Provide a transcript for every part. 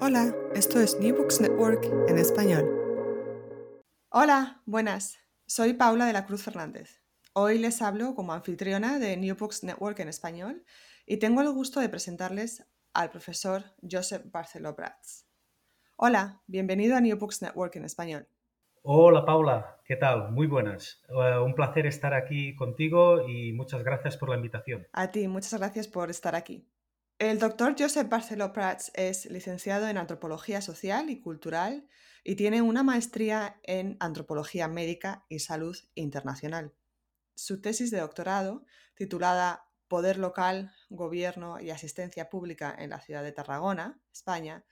Hola, esto es New Books Network en español. Hola, buenas. Soy Paula de la Cruz Fernández. Hoy les hablo como anfitriona de New Books Network en español y tengo el gusto de presentarles al profesor Joseph Barceló Prats. Hola, bienvenido a New Books Network en español. Hola Paula, ¿qué tal? Muy buenas. Eh, un placer estar aquí contigo y muchas gracias por la invitación. A ti, muchas gracias por estar aquí. El doctor Joseph Barceló Prats es licenciado en Antropología Social y Cultural y tiene una maestría en Antropología Médica y Salud Internacional. Su tesis de doctorado, titulada Poder local, Gobierno y Asistencia Pública en la ciudad de Tarragona, España,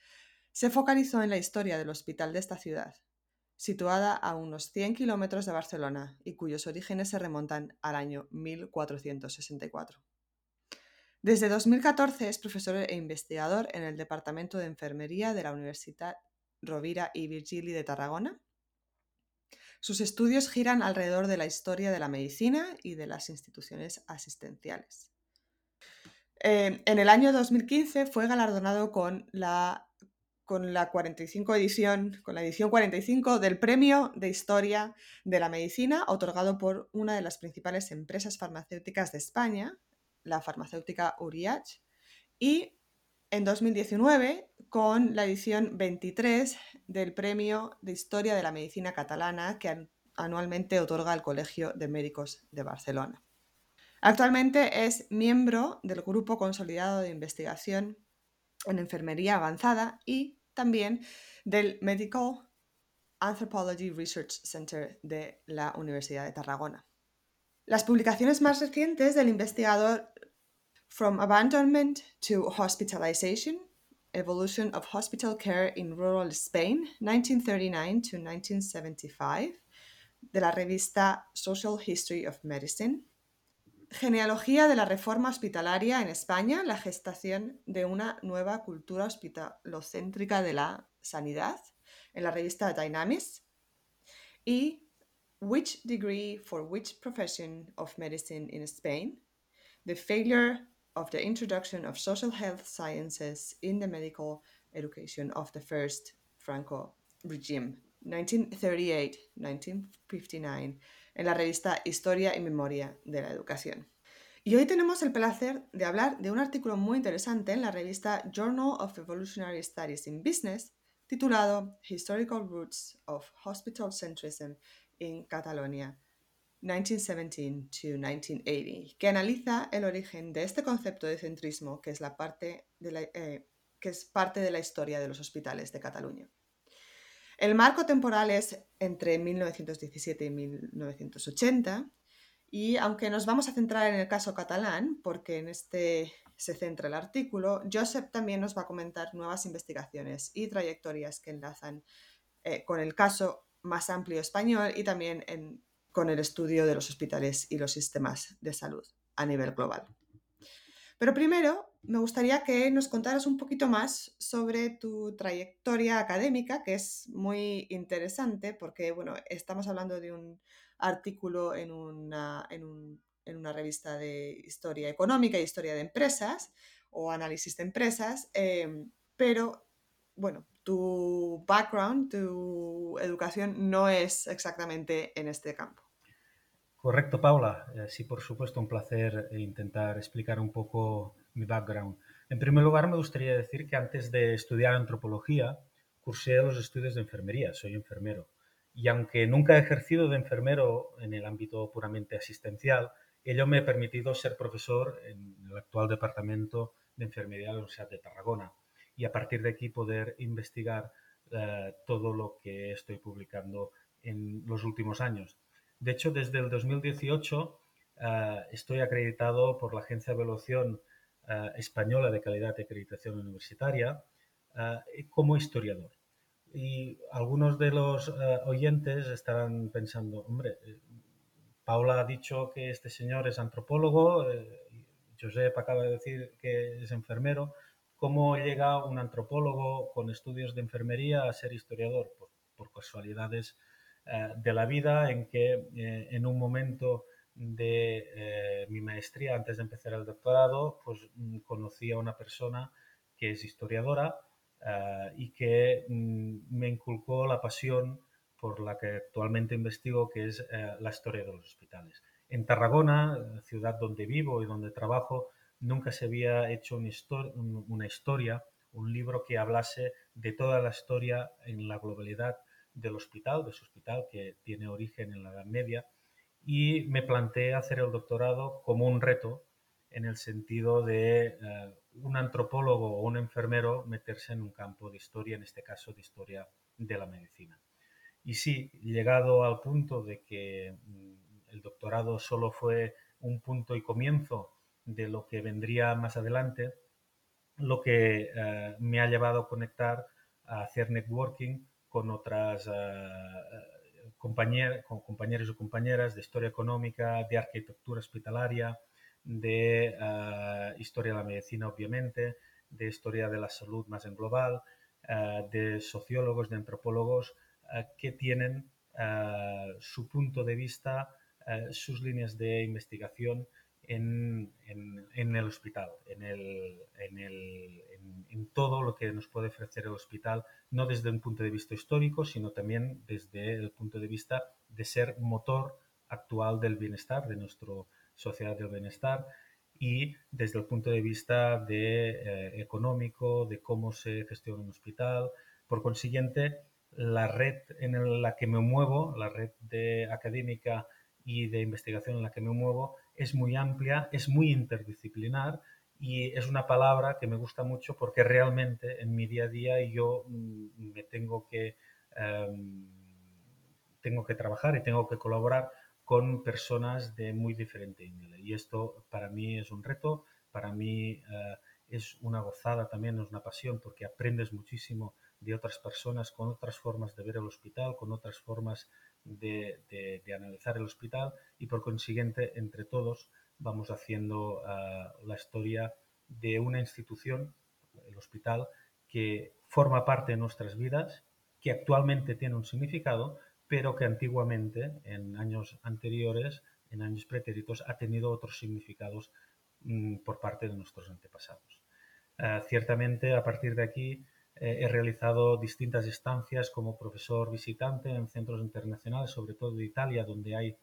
se focalizó en la historia del hospital de esta ciudad, situada a unos 100 kilómetros de Barcelona y cuyos orígenes se remontan al año 1464. Desde 2014 es profesor e investigador en el Departamento de Enfermería de la Universidad Rovira y Virgili de Tarragona. Sus estudios giran alrededor de la historia de la medicina y de las instituciones asistenciales. Eh, en el año 2015 fue galardonado con la, con la 45 edición, con la edición 45 del Premio de Historia de la Medicina, otorgado por una de las principales empresas farmacéuticas de España, la farmacéutica Uriach, y en 2019 con la edición 23 del Premio de Historia de la Medicina Catalana que anualmente otorga el Colegio de Médicos de Barcelona. Actualmente es miembro del Grupo Consolidado de Investigación en Enfermería Avanzada y también del Medical Anthropology Research Center de la Universidad de Tarragona. Las publicaciones más recientes del investigador From Abandonment to Hospitalization, Evolution of Hospital Care in Rural Spain, 1939 to 1975, de la revista Social History of Medicine. Genealogía de la reforma hospitalaria en España, la gestación de una nueva cultura hospitalocéntrica de la sanidad, en la revista Dynamics. Y Which Degree for Which Profession of Medicine in Spain, The Failure of the introduction of social health sciences in the medical education of the first Franco regime, 1938-1959, en la revista Historia y Memoria de la Educación. Y hoy tenemos el placer de hablar de un artículo muy interesante en la revista Journal of Evolutionary Studies in Business, titulado Historical Roots of Hospital Centrism in Catalonia, 1917 to 1980, que analiza el origen de este concepto de centrismo, que es, la parte de la, eh, que es parte de la historia de los hospitales de Cataluña. El marco temporal es entre 1917 y 1980, y aunque nos vamos a centrar en el caso catalán, porque en este se centra el artículo, Joseph también nos va a comentar nuevas investigaciones y trayectorias que enlazan eh, con el caso más amplio español y también con el estudio de los hospitales y los sistemas de salud a nivel global. Pero primero, me gustaría que nos contaras un poquito más sobre tu trayectoria académica, que es muy interesante porque, bueno, estamos hablando de un artículo en una, en, una revista de historia económica y historia de empresas o análisis de empresas, eh, pero, bueno, tu background, tu educación no es exactamente en este campo. Correcto, Paula. Eh, sí, por supuesto, un placer intentar explicar un poco mi background. En primer lugar, me gustaría decir que antes de estudiar antropología, cursé los estudios de enfermería, soy enfermero. Y aunque nunca he ejercido de enfermero en el ámbito puramente asistencial, ello me ha permitido ser profesor en el actual departamento de enfermería de la Universidad de Tarragona y a partir de aquí poder investigar eh, todo lo que estoy publicando en los últimos años. De hecho, desde el 2018 eh, estoy acreditado por la Agencia de Evaluación eh, Española de Calidad de Acreditación Universitaria como historiador. Y algunos de los oyentes estarán pensando, hombre, Paula ha dicho que este señor es antropólogo, Josep acaba de decir que es enfermero, ¿Cómo llega un antropólogo con estudios de enfermería a ser historiador? Por, por casualidades eh, de la vida en que eh, en un momento de eh, mi maestría, antes de empezar el doctorado, pues mm, conocí a una persona que es historiadora y que mm, me inculcó la pasión por la que actualmente investigo, que es la historia de los hospitales. En Tarragona, ciudad donde vivo y donde trabajo, nunca se había hecho una historia, un libro que hablase de toda la historia en la globalidad del hospital, de su hospital que tiene origen en la Edad Media, y me planteé hacer el doctorado como un reto en el sentido de eh, un antropólogo o un enfermero meterse en un campo de historia, en este caso de historia de la medicina. Y sí, llegado al punto de que mm, el doctorado solo fue un punto y comienzo de lo que vendría más adelante, lo que eh, me ha llevado a conectar, a hacer networking con otras uh, con compañeros y compañeras de historia económica, de arquitectura hospitalaria, de historia de la medicina, obviamente, de historia de la salud más en global, de sociólogos, de antropólogos que tienen su punto de vista, sus líneas de investigación en, el hospital, en, en, todo lo que nos puede ofrecer el hospital, no desde un punto de vista histórico, sino también desde el punto de vista de ser motor actual del bienestar, de nuestra sociedad del bienestar, y desde el punto de vista de, eh, económico, de cómo se gestiona un hospital. Por consiguiente, la red en la que me muevo, la red de académica y de investigación en la que me muevo, es muy amplia, es muy interdisciplinar y es una palabra que me gusta mucho porque realmente en mi día a día yo mm, me tengo que, em, tengo que trabajar y tengo que colaborar con personas de muy diferente índole. Y esto para mí es un reto, para mí eh, es una gozada también, es una pasión porque aprendes muchísimo de otras personas con otras formas de ver el hospital, con otras formas de, analizar el hospital y por consiguiente entre todos vamos haciendo ah, la historia de una institución, el hospital, que forma parte de nuestras vidas, que actualmente tiene un significado, pero que antiguamente, en años anteriores, en años pretéritos, ha tenido otros significados por parte de nuestros antepasados. Ah, ciertamente, a partir de aquí, eh, he realizado distintas estancias como profesor visitante en centros internacionales, sobre todo de Italia, donde hay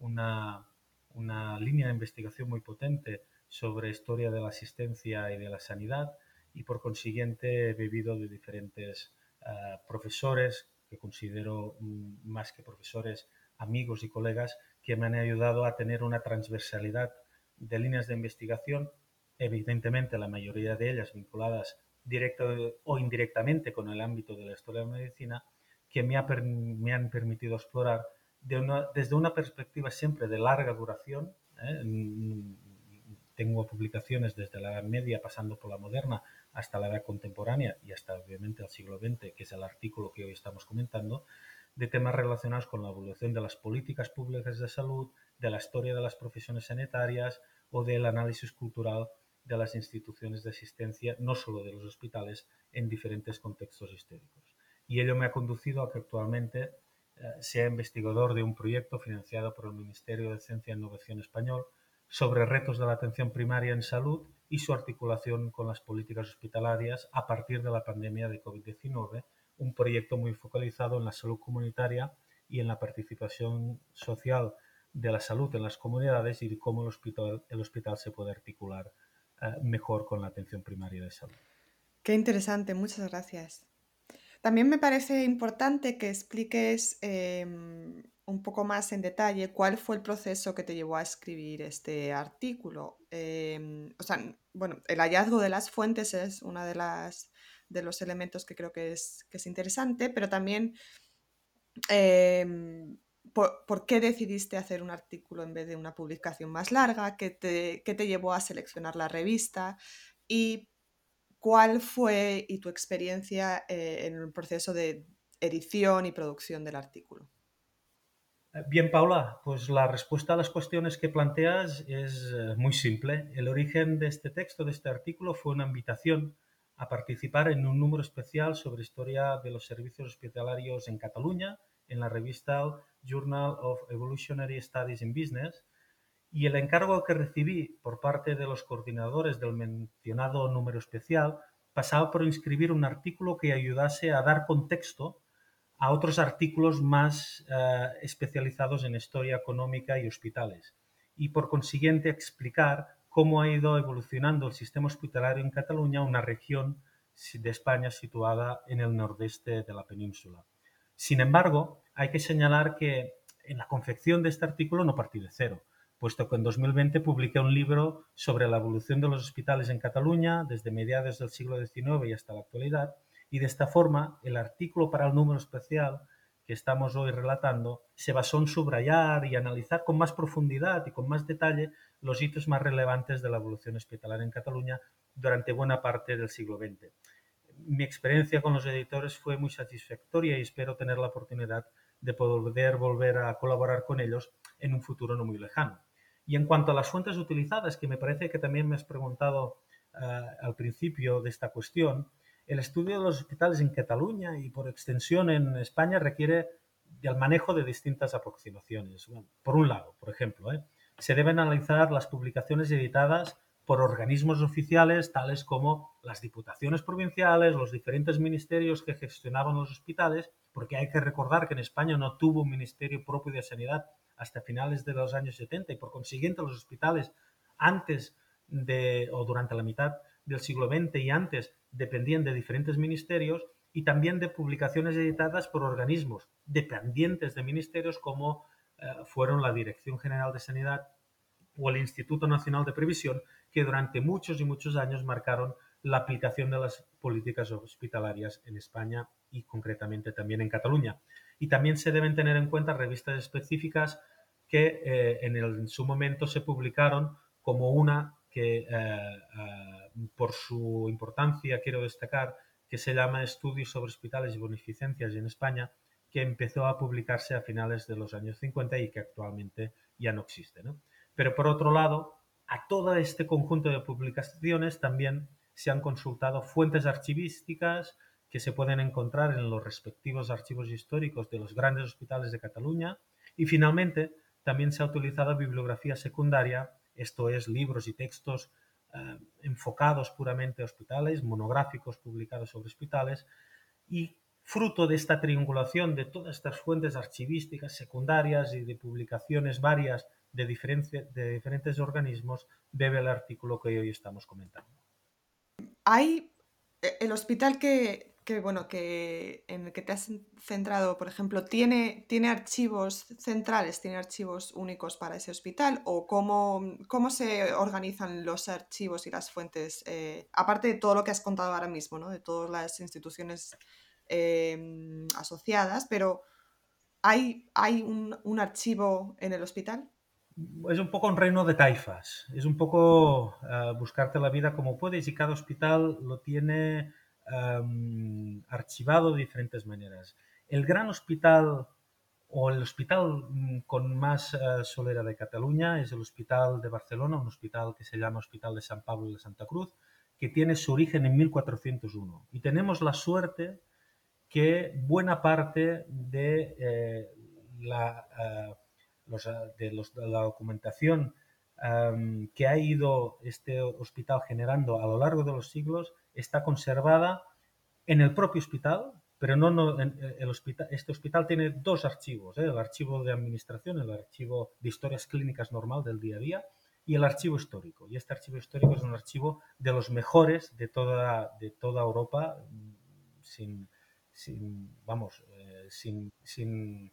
una, una línea de investigación muy potente sobre historia de la asistencia y de la sanidad y por consiguiente he vivido de diferentes eh, profesores que considero mm, más que profesores, amigos y colegas que me han ayudado a tener una transversalidad de líneas de investigación, evidentemente la mayoría de ellas vinculadas directo o indirectamente con el ámbito de la historia de la medicina, que me, han permitido explorar desde una perspectiva siempre de larga duración. ¿eh? Tengo publicaciones desde la Edad Media, pasando por la moderna, hasta la Edad Contemporánea y hasta obviamente el siglo XX, que es el artículo que hoy estamos comentando, de temas relacionados con la evolución de las políticas públicas de salud, de la historia de las profesiones sanitarias o del análisis cultural de las instituciones de asistencia, no solo de los hospitales, en diferentes contextos históricos. Y ello me ha conducido a que actualmente eh, sea investigador de un proyecto financiado por el Ministerio de Ciencia e Innovación español sobre retos de la atención primaria en salud y su articulación con las políticas hospitalarias a partir de la pandemia de COVID-19, un proyecto muy focalizado en la salud comunitaria y en la participación social de la salud en las comunidades y de cómo el hospital, el hospital se puede articular mejor con la atención primaria de salud. Qué interesante, muchas gracias. También me parece importante que expliques em, un poco más en detalle cuál fue el proceso que te llevó a escribir este artículo. Em, o sea, bueno, el hallazgo de las fuentes es uno de, las, de los elementos que creo que es, que es interesante, pero también em, por, qué decidiste hacer un artículo en vez de una publicación más larga, qué te, qué te llevó a seleccionar la revista y ¿Cuál fue y tu experiencia eh, en el proceso de edición y producción del artículo? Eh, bien, Paula, pues la respuesta a las cuestiones que planteas es eh, muy simple. El origen de este texto, de este artículo, fue una invitación a participar en un número especial sobre historia de los servicios hospitalarios en Cataluña, en la revista Journal of Evolutionary Studies in Business, y el encargo que recibí por parte de los coordinadores del mencionado número especial pasaba por inscribir un artículo que ayudase a dar contexto a otros artículos más eh, especializados en historia económica y hospitales y por consiguiente explicar cómo ha ido evolucionando el sistema hospitalario en Cataluña, una región de España situada en el nordeste de la península. Sin embargo, hay que señalar que en la confección de este artículo no partí de cero puesto que en 2020 publiqué un libro sobre la evolución de los hospitales en Cataluña desde mediados del siglo XIX y hasta la actualidad, y de esta forma el artículo para el número especial que estamos hoy relatando se basó en subrayar y analizar con más profundidad y con más detalle los hitos más relevantes de la evolución hospitalaria en Cataluña durante buena parte del siglo XX. Mi experiencia con los editores fue muy satisfactoria y espero tener la oportunidad de poder volver a colaborar con ellos en un futuro no muy lejano. Y en cuanto a las fuentes utilizadas, que me parece que también me has preguntado eh, al principio de esta cuestión, el estudio de los hospitales en Cataluña y por extensión en España requiere del manejo de distintas aproximaciones. por un lado, por ejemplo, ¿eh? se deben analizar las publicaciones editadas por organismos oficiales tales como las diputaciones provinciales, los diferentes ministerios que gestionaban los hospitales, porque hay que recordar que en España no tuvo un ministerio propio de sanidad hasta finales de los años 70 y por consiguiente los hospitales antes de o durante la mitad del siglo XX y antes dependían de diferentes ministerios y también de publicaciones editadas por organismos dependientes de ministerios como eh, fueron la Dirección General de Sanidad o el Instituto Nacional de Previsión, que durante muchos y muchos años marcaron la aplicación de las políticas hospitalarias en España y concretamente también en Cataluña. Y también se deben tener en cuenta revistas específicas que eh, en, su momento se publicaron como una que eh, eh, por su importancia quiero destacar que se llama Estudios sobre Hospitales y Beneficencias en España, que empezó a publicarse a finales de los años 50 y que actualmente ya no existe. Pero por otro lado, a todo este conjunto de publicaciones también se han consultado fuentes archivísticas que se pueden encontrar en los respectivos archivos históricos de los grandes hospitales de Cataluña. Y finalmente también se ha utilizado bibliografía secundaria, esto es libros y textos eh, enfocados puramente a hospitales, monográficos publicados sobre hospitales. Y fruto de esta triangulación de todas estas fuentes archivísticas secundarias y de publicaciones varias de, de diferentes organismos, bebe el artículo que hoy estamos comentando. Hay eh, el hospital que, bueno, que en el que te has centrado, por ejemplo, ¿tiene, tiene archivos centrales, tiene archivos únicos para ese hospital? ¿O cómo, cómo se organizan los archivos y las fuentes? Eh, aparte de todo lo que has contado ahora mismo, ¿no? De todas las instituciones em, asociadas, pero ¿hay, hay un archivo en el hospital? Es un poco un reino de taifas, es un poco eh, buscarte la vida como puedes y cada hospital lo tiene em, archivado de diferentes maneras. El gran hospital o el hospital mm, con más uh, solera de Cataluña es el Hospital de Barcelona, un hospital que se llama Hospital de San Pablo de Santa Cruz, que tiene su origen en 1401. Y tenemos la suerte que buena parte de eh, la Ah, de, la documentación que ha ido este hospital generando a lo largo de los siglos está conservada en el propio hospital, pero no, en el hospital, este hospital tiene dos archivos, ¿eh? el archivo de administración, el archivo de historias clínicas normal del día a día, y el archivo histórico. Y este archivo histórico es un archivo de los mejores de toda, de toda Europa, sin, vamos, eh, sin, sin,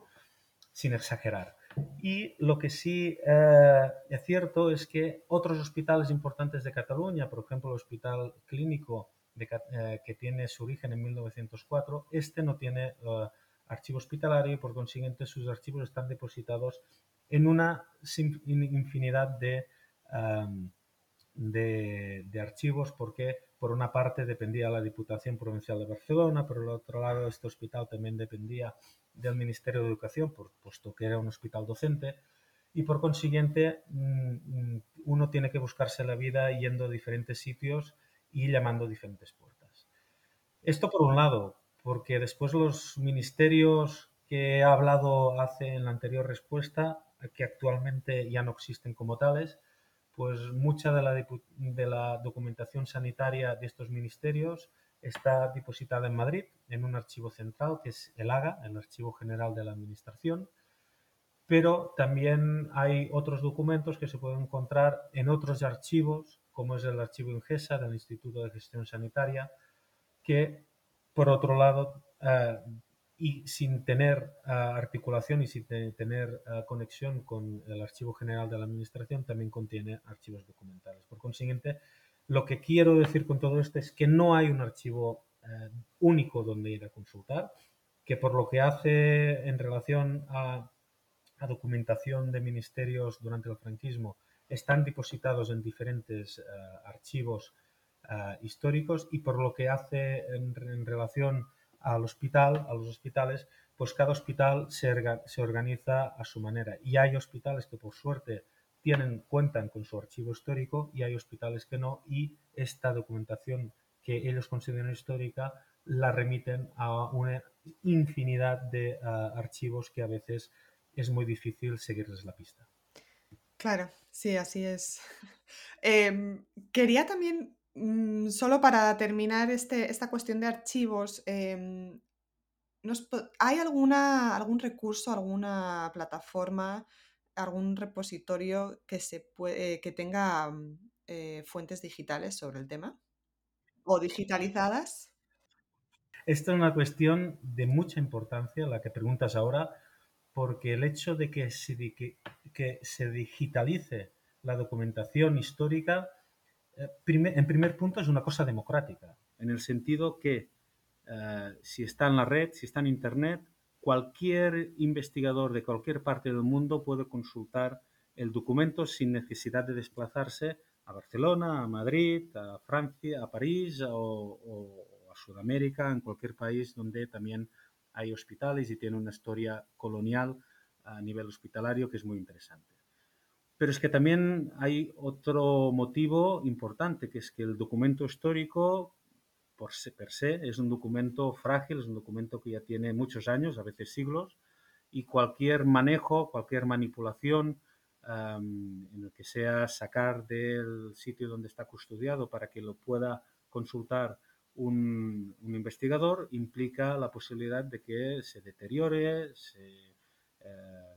exagerar. Y lo que sí eh, es cierto es que otros hospitales importantes de Cataluña, por ejemplo el Hospital Clínico eh, que tiene su origen en 1904, este no tiene archivo hospitalario y por consiguiente sus archivos están depositados en una infinidad de de, archivos porque por una parte dependía la Diputación Provincial de Barcelona, por el otro lado este hospital también dependía del Ministerio de Educación, por, puesto que era un hospital docente, y por consiguiente mm, mm, uno tiene que buscarse la vida yendo a diferentes sitios y llamando diferentes puertas. Esto por un lado, porque después los ministerios que he hablado hace en la anterior respuesta, que actualmente ya no existen como tales, pues mucha de la, de la documentación sanitaria de estos ministerios está depositada en Madrid, en un archivo central que es el AGA, el Archivo General de la Administración, pero también hay otros documentos que se pueden encontrar en otros archivos, como es el archivo INGESA del Instituto de Gestión Sanitaria, que por otro lado eh, y sin tener ah, articulación y sin tener ah, conexión con el Archivo General de la Administración, también contiene archivos documentales. Por consiguiente, lo que quiero decir con todo esto es que no hay un archivo eh, único donde ir a consultar, que por lo que hace en relación a, documentación de ministerios durante el franquismo, están depositados en diferentes eh, archivos eh, históricos y por lo que hace en, relación al hospital, a los hospitales, pues cada hospital se, se organiza a su manera. Y hay hospitales que por suerte tienen, cuentan con su archivo histórico y hay hospitales que no y esta documentación que ellos consideran histórica la remiten a una infinidad de ah, archivos que a veces es muy difícil seguirles la pista. Claro, sí, así es. Em, quería también Mm, solo para terminar este, esta cuestión de archivos, em, ¿hay alguna, algún recurso, alguna plataforma, algún repositorio que, se puede, que tenga mm, eh, fuentes digitales sobre el tema? ¿O digitalizadas? Esta es una cuestión de mucha importancia, la que preguntas ahora, porque el hecho de que que se digitalice la documentación histórica eh, en primer punto es una cosa democrática, en el sentido que eh, si está en la red, si está en Internet, cualquier investigador de cualquier parte del mundo puede consultar el documento sin necesidad de desplazarse a Barcelona, a Madrid, a Francia, a París o, a Sudamérica, en cualquier país donde también hay hospitales y tiene una historia colonial a nivel hospitalario que es muy interesante. Pero es que también hay otro motivo importante, que es que el documento histórico, por per se, es un documento frágil, es un documento que ya tiene muchos años, a veces siglos, y cualquier manejo, cualquier manipulación en el que sea sacar del sitio donde está custodiado para que lo pueda consultar un, investigador implica la posibilidad de que se deteriore, se, eh,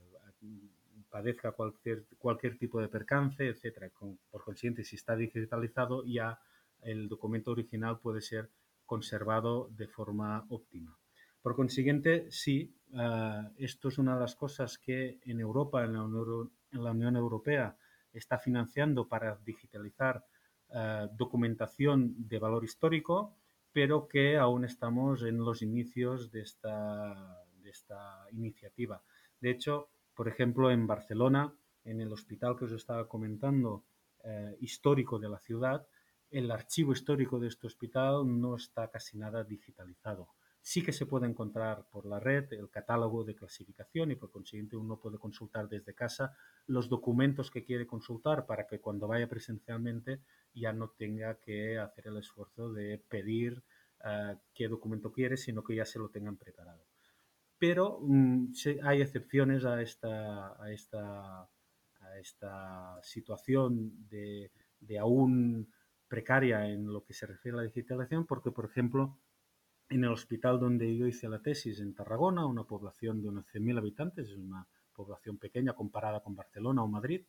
padezca cualquier, cualquier tipo de percance, etcétera. por consiguiente, si está digitalizado, ya el documento original puede ser conservado de forma óptima. Por consiguiente, sí, eh, esto es una de las cosas que en Europa, en la Unión, Europea, está financiando para digitalizar eh, documentación de valor histórico, pero que aún estamos en los inicios de esta, de esta iniciativa. De hecho, por ejemplo, en Barcelona, en el hospital que os estaba comentando, eh, histórico de la ciudad, el archivo histórico de este hospital no está casi nada digitalizado. Sí que se puede encontrar por la red el catálogo de clasificación y por consiguiente uno puede consultar desde casa los documentos que quiere consultar para que cuando vaya presencialmente ya no tenga que hacer el esfuerzo de pedir eh, qué documento quiere, sino que ya se lo tengan preparado pero mm, hay excepciones a esta, a situación de, aún precaria en lo que se refiere a la digitalización, porque, por ejemplo, en el hospital donde yo hice la tesis en Tarragona, una población de unos 100.000 habitantes, es una población pequeña comparada con Barcelona o Madrid,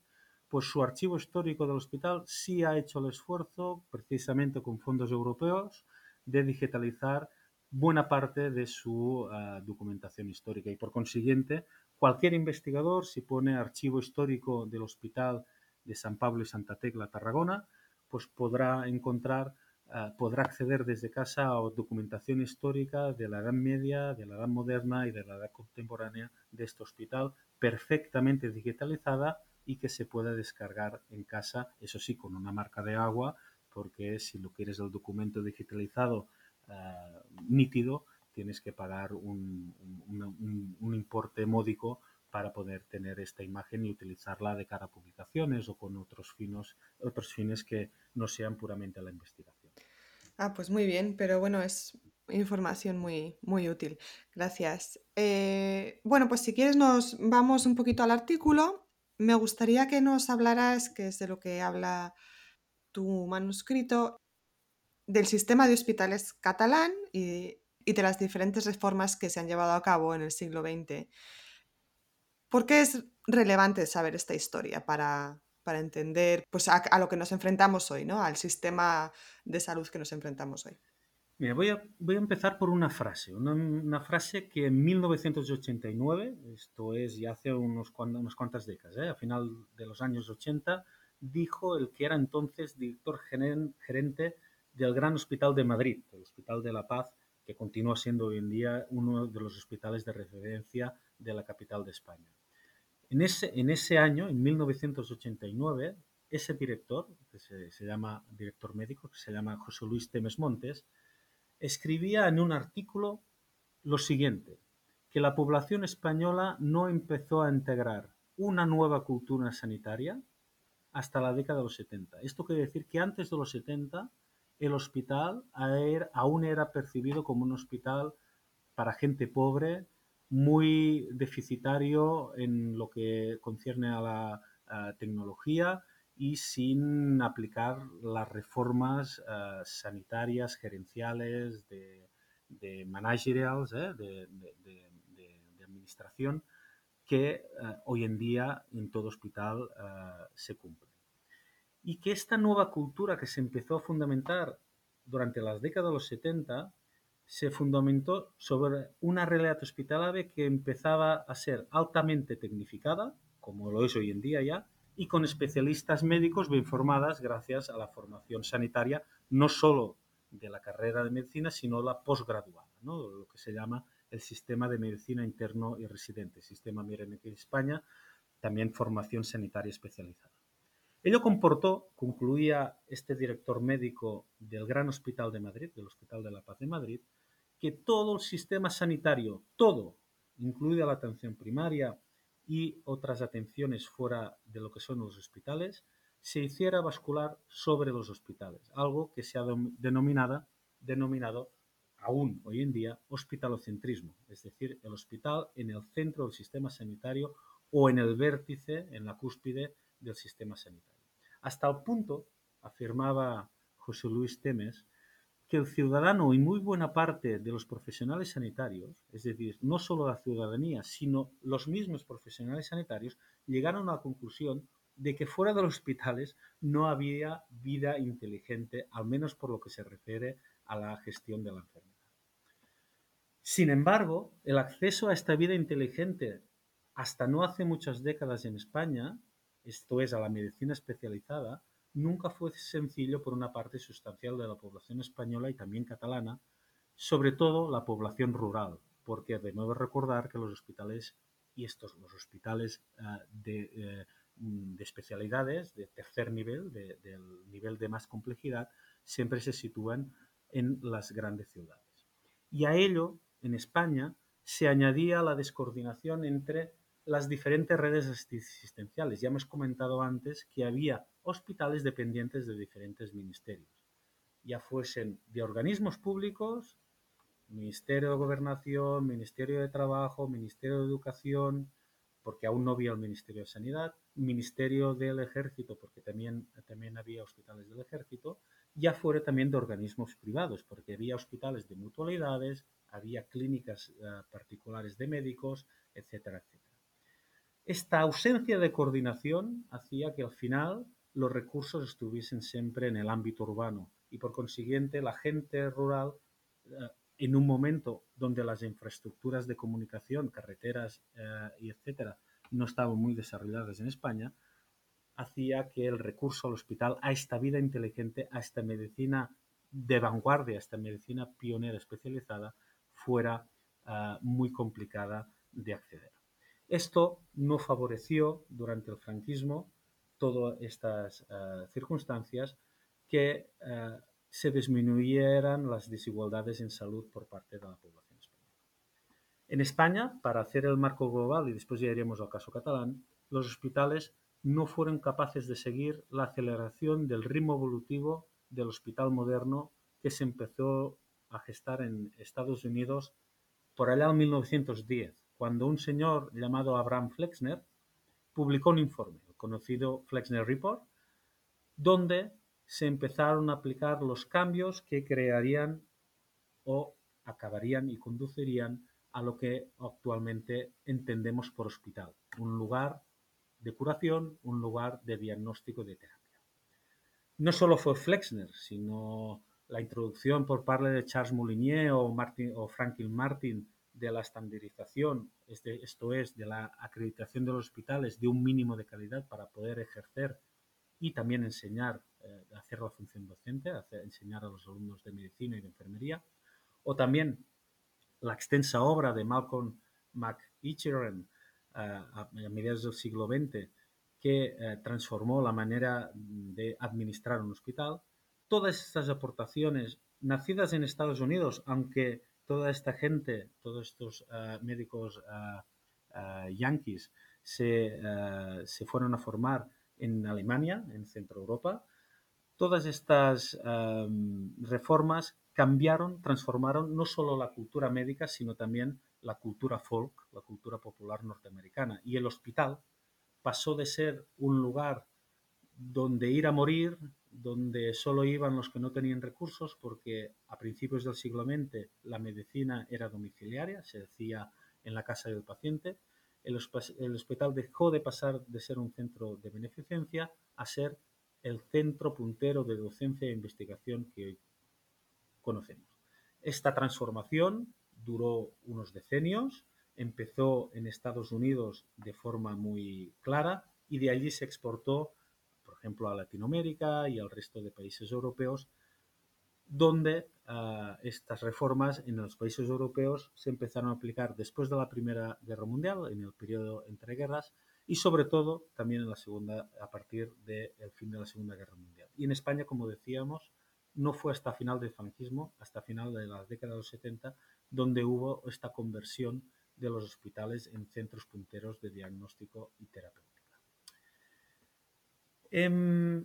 pues su archivo histórico del hospital sí ha hecho el esfuerzo, precisamente con fondos europeos, de digitalizar buena parte de su uh, documentación histórica. Y por consiguiente cualquier investigador si pone archivo histórico del hospital de San Pablo y Santa Tecla Tarragona pues podrá encontrar uh, podrá acceder desde casa a documentación histórica de la Edad Media, de la Edad Moderna y de la Edad Contemporánea de este hospital perfectamente digitalizada y que se pueda descargar en casa, eso sí, con una marca de agua, porque si lo quieres el documento digitalizado uh, nítido, tienes que pagar un, un, importe módico para poder tener esta imagen y utilizarla de cara a publicaciones o con otros, finos, otros fines que no sean puramente la investigación. Ah, pues muy bien, pero bueno, es información muy, muy útil. Gracias. Eh, bueno, pues si quieres nos vamos un poquito al artículo me gustaría que nos hablaras, que es de lo que habla tu manuscrito, del sistema de hospitales catalán y, y de las diferentes reformas que se han llevado a cabo en el siglo XX. ¿Por qué es relevante saber esta historia para, para entender pues, a, lo que nos enfrentamos hoy, ¿no? al sistema de salud que nos enfrentamos hoy? Mira, voy a, voy a empezar por una frase, una, frase que en 1989, esto es ya hace unos, unas cuantas décadas, ¿eh? a final de los años 80, dijo el que era entonces director gerente del Gran Hospital de Madrid, el Hospital de la Paz, que continúa siendo hoy en día uno de los hospitales de referencia de la capital de España. En ese, en ese año, en 1989, ese director, que se, se llama director médico, que se llama José Luis Temes Montes, escribía en un artículo lo siguiente, que la población española no empezó a integrar una nueva cultura sanitaria hasta la década de los 70. Esto quiere decir que antes de los 70 el hospital aún era percibido como un hospital para gente pobre, muy deficitario en lo que concierne a la tecnología y sin aplicar las reformas uh, sanitarias, gerenciales, de, de managerials, ¿eh? de, administración, que uh, hoy en día en todo hospital se cumple. Y que esta nueva cultura que se empezó a fundamentar durante las décadas de los 70 se fundamentó sobre una realidad hospitalaria que empezaba a ser altamente tecnificada, como lo es hoy en día ya, y con especialistas médicos bien formadas gracias a la formación sanitaria, no solo de la carrera de medicina, sino la posgraduada, lo que se llama el sistema de medicina interno y residente, sistema MIREM en España, también formación sanitaria especializada. Ello comportó, concluía este director médico del Gran Hospital de Madrid, del Hospital de la Paz de Madrid, que todo el sistema sanitario, todo, incluida la atención primaria, y otras atenciones fuera de lo que son los hospitales, se hiciera bascular sobre los hospitales, algo que se ha denominado, denominado aún hoy en día hospitalocentrismo, es decir, el hospital en el centro del sistema sanitario o en el vértice, en la cúspide del sistema sanitario. Hasta el punto, afirmaba José Luis Temes, que el ciudadano y muy buena parte de los profesionales sanitarios, es decir, no solo la ciudadanía, sino los mismos profesionales sanitarios, llegaron a la conclusión de que fuera de los hospitales no había vida inteligente, al menos por lo que se refiere a la gestión de la enfermedad. Sin embargo, el acceso a esta vida inteligente hasta no hace muchas décadas en España, esto es, a la medicina especializada, nunca fue sencillo por una parte sustancial de la población española y también catalana, sobre todo la población rural, porque de nuevo recordar que los hospitales y estos los hospitales de, eh, de, especialidades de tercer nivel, de, del nivel de más complejidad, siempre se sitúan en las grandes ciudades. Y a ello, en España, se añadía la descoordinación entre las diferentes redes asistenciales. Ya hemos comentado antes que había hospitales dependientes de diferentes ministerios, ya fuesen de organismos públicos, Ministerio de Gobernación, Ministerio de Trabajo, Ministerio de Educación, porque aún no había el Ministerio de Sanidad, Ministerio del Ejército, porque también, también había hospitales del Ejército, ya fuera también de organismos privados, porque había hospitales de mutualidades, había clínicas uh, particulares de médicos, etcétera, etcétera. Esta ausencia de coordinación hacía que al final los recursos estuviesen siempre en el ámbito urbano y por consiguiente la gente rural eh, en un momento donde las infraestructuras de comunicación, carreteras eh, y etcétera no estaban muy desarrolladas en España, hacía que el recurso al hospital, a esta vida inteligente, a esta medicina de vanguardia, a esta medicina pionera especializada, fuera eh, muy complicada de acceder. Esto no favoreció durante el franquismo todas estas uh, circunstancias que uh, se disminuyeran las desigualdades en salud por parte de la población española. En España, para hacer el marco global, y después ya iremos al caso catalán, los hospitales no fueron capaces de seguir la aceleración del ritmo evolutivo del hospital moderno que se empezó a gestar en Estados Unidos por allá en 1910 cuando un señor llamado Abraham Flexner publicó un informe, el conocido Flexner Report, donde se empezaron a aplicar los cambios que crearían o acabarían y conducirían a lo que actualmente entendemos por hospital, un lugar de curación, un lugar de diagnóstico de terapia. No solo fue Flexner, sino la introducción por parte de Charles Moulinier o, Martin, o Franklin Martin de la estandarización, este, esto es, de la acreditación de los hospitales de un mínimo de calidad para poder ejercer y también enseñar, eh, hacer la función docente, enseñar a los alumnos de medicina y de enfermería, o también la extensa obra de Malcolm McEachern eh, a, a mediados del siglo XX, que eh, transformó la manera de administrar un hospital. Todas estas aportaciones nacidas en Estados Unidos, aunque toda esta gente, todos estos uh, médicos uh, yanquis, se, se, fueron a formar en Alemania, en Centro Europa. Todas estas reformas cambiaron, transformaron no solo la cultura médica, sino también la cultura folk, la cultura popular norteamericana. Y el hospital pasó de ser un lugar donde ir a morir, donde solo iban los que no tenían recursos, porque a principios del siglo XX la medicina era domiciliaria, se decía en la casa del paciente. El, hospital dejó de pasar de ser un centro de beneficencia a ser el centro puntero de docencia e investigación que hoy conocemos. Esta transformación duró unos decenios, empezó en Estados Unidos de forma muy clara y de allí se exportó ejemplo, a Latinoamérica y al resto de países europeos, donde uh, estas reformas en los países europeos se empezaron a aplicar después de la Primera Guerra Mundial, en el periodo entre guerras, y sobre todo también en la segunda, a partir del fin de la Segunda Guerra Mundial. Y en España, como decíamos, no fue hasta final del franquismo, hasta final de la década de los 70, donde hubo esta conversión de los hospitales en centros punteros de diagnóstico y terapia. Eh,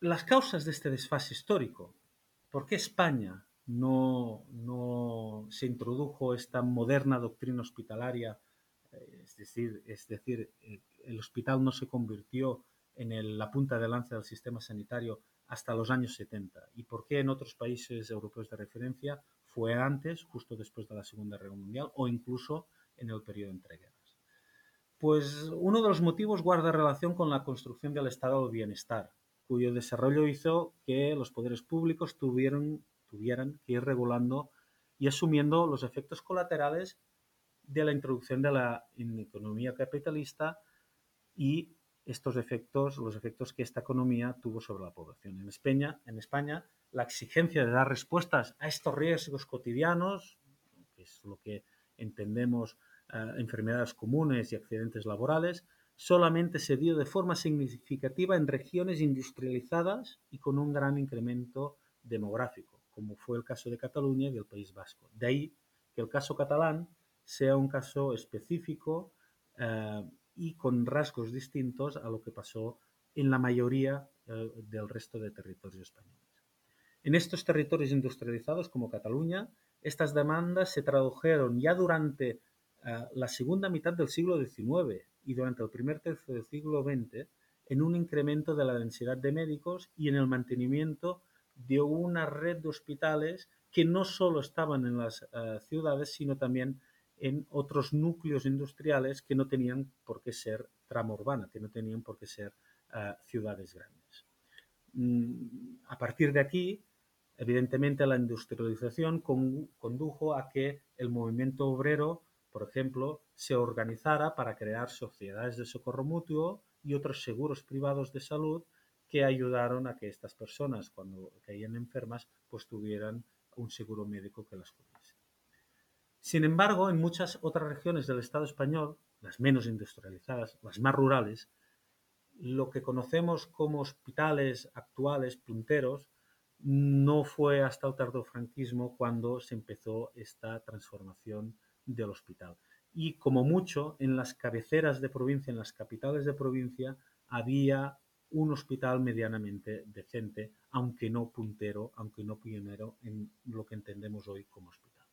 las causas de este desfase histórico. ¿Por qué España no, se introdujo esta moderna doctrina hospitalaria? Eh, es decir, el hospital no se convirtió en la punta de lanza del sistema sanitario hasta los años 70. ¿Y por qué en otros países europeos de referencia fue antes, justo después de la Segunda Guerra Mundial, o incluso en el periodo entre guerras? Pues uno de los motivos guarda relación con la construcción del estado de bienestar, cuyo desarrollo hizo que los poderes públicos tuvieran que ir regulando y asumiendo los efectos colaterales de la introducción de la economía capitalista y estos efectos, los efectos que esta economía tuvo sobre la población. En España, en España, la exigencia de dar respuestas a estos riesgos cotidianos, que es lo que entendemos enfermedades comunes y accidentes laborales, solamente se dio de forma significativa en regiones industrializadas y con un gran incremento demográfico, como fue el caso de Cataluña y del País Vasco. De ahí que el caso catalán sea un caso específico uh, y con rasgos distintos a lo que pasó en la mayoría uh, del resto de territorios españoles. En estos territorios industrializados como Cataluña, estas demandas se tradujeron ya durante la segunda mitad del siglo XIX y durante el primer tercio del siglo XX en un incremento de la densidad de médicos y en el mantenimiento de una red de hospitales que no solo estaban en las uh, ciudades, sino también en otros núcleos industriales que no tenían por qué ser trama urbana, que no tenían por qué ser uh, ciudades grandes. Mm, a partir de aquí, evidentemente, la industrialización con, condujo a que el movimiento obrero, por ejemplo, se organizara para crear sociedades de socorro mutuo y otros seguros privados de salud que ayudaron a que estas personas, cuando caían enfermas, pues tuvieran un seguro médico que las cubriese. Sin embargo, en muchas otras regiones del Estado español, las menos industrializadas, las más rurales, lo que conocemos como hospitales actuales punteros no fue hasta el tardofranquismo cuando se empezó esta transformación del hospital. Y como mucho, en las cabeceras de provincia, en las capitales de provincia, había un hospital medianamente decente, aunque no puntero, aunque no pionero en lo que entendemos hoy como hospital.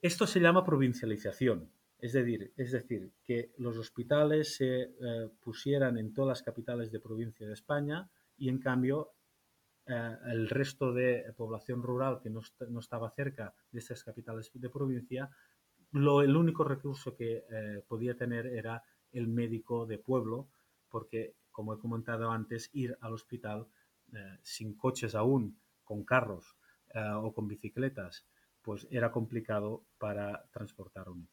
Esto se llama provincialización, es decir, es decir que los hospitales se eh, pusieran en todas las capitales de provincia de España y en cambio eh, el resto de población rural que no, no, estaba cerca de estas capitales de provincia, lo, el único recurso que eh, podía tener era el médico de pueblo, porque como he comentado antes, ir al hospital eh, sin coches aún, con carros o con bicicletas, pues era complicado para transportar un.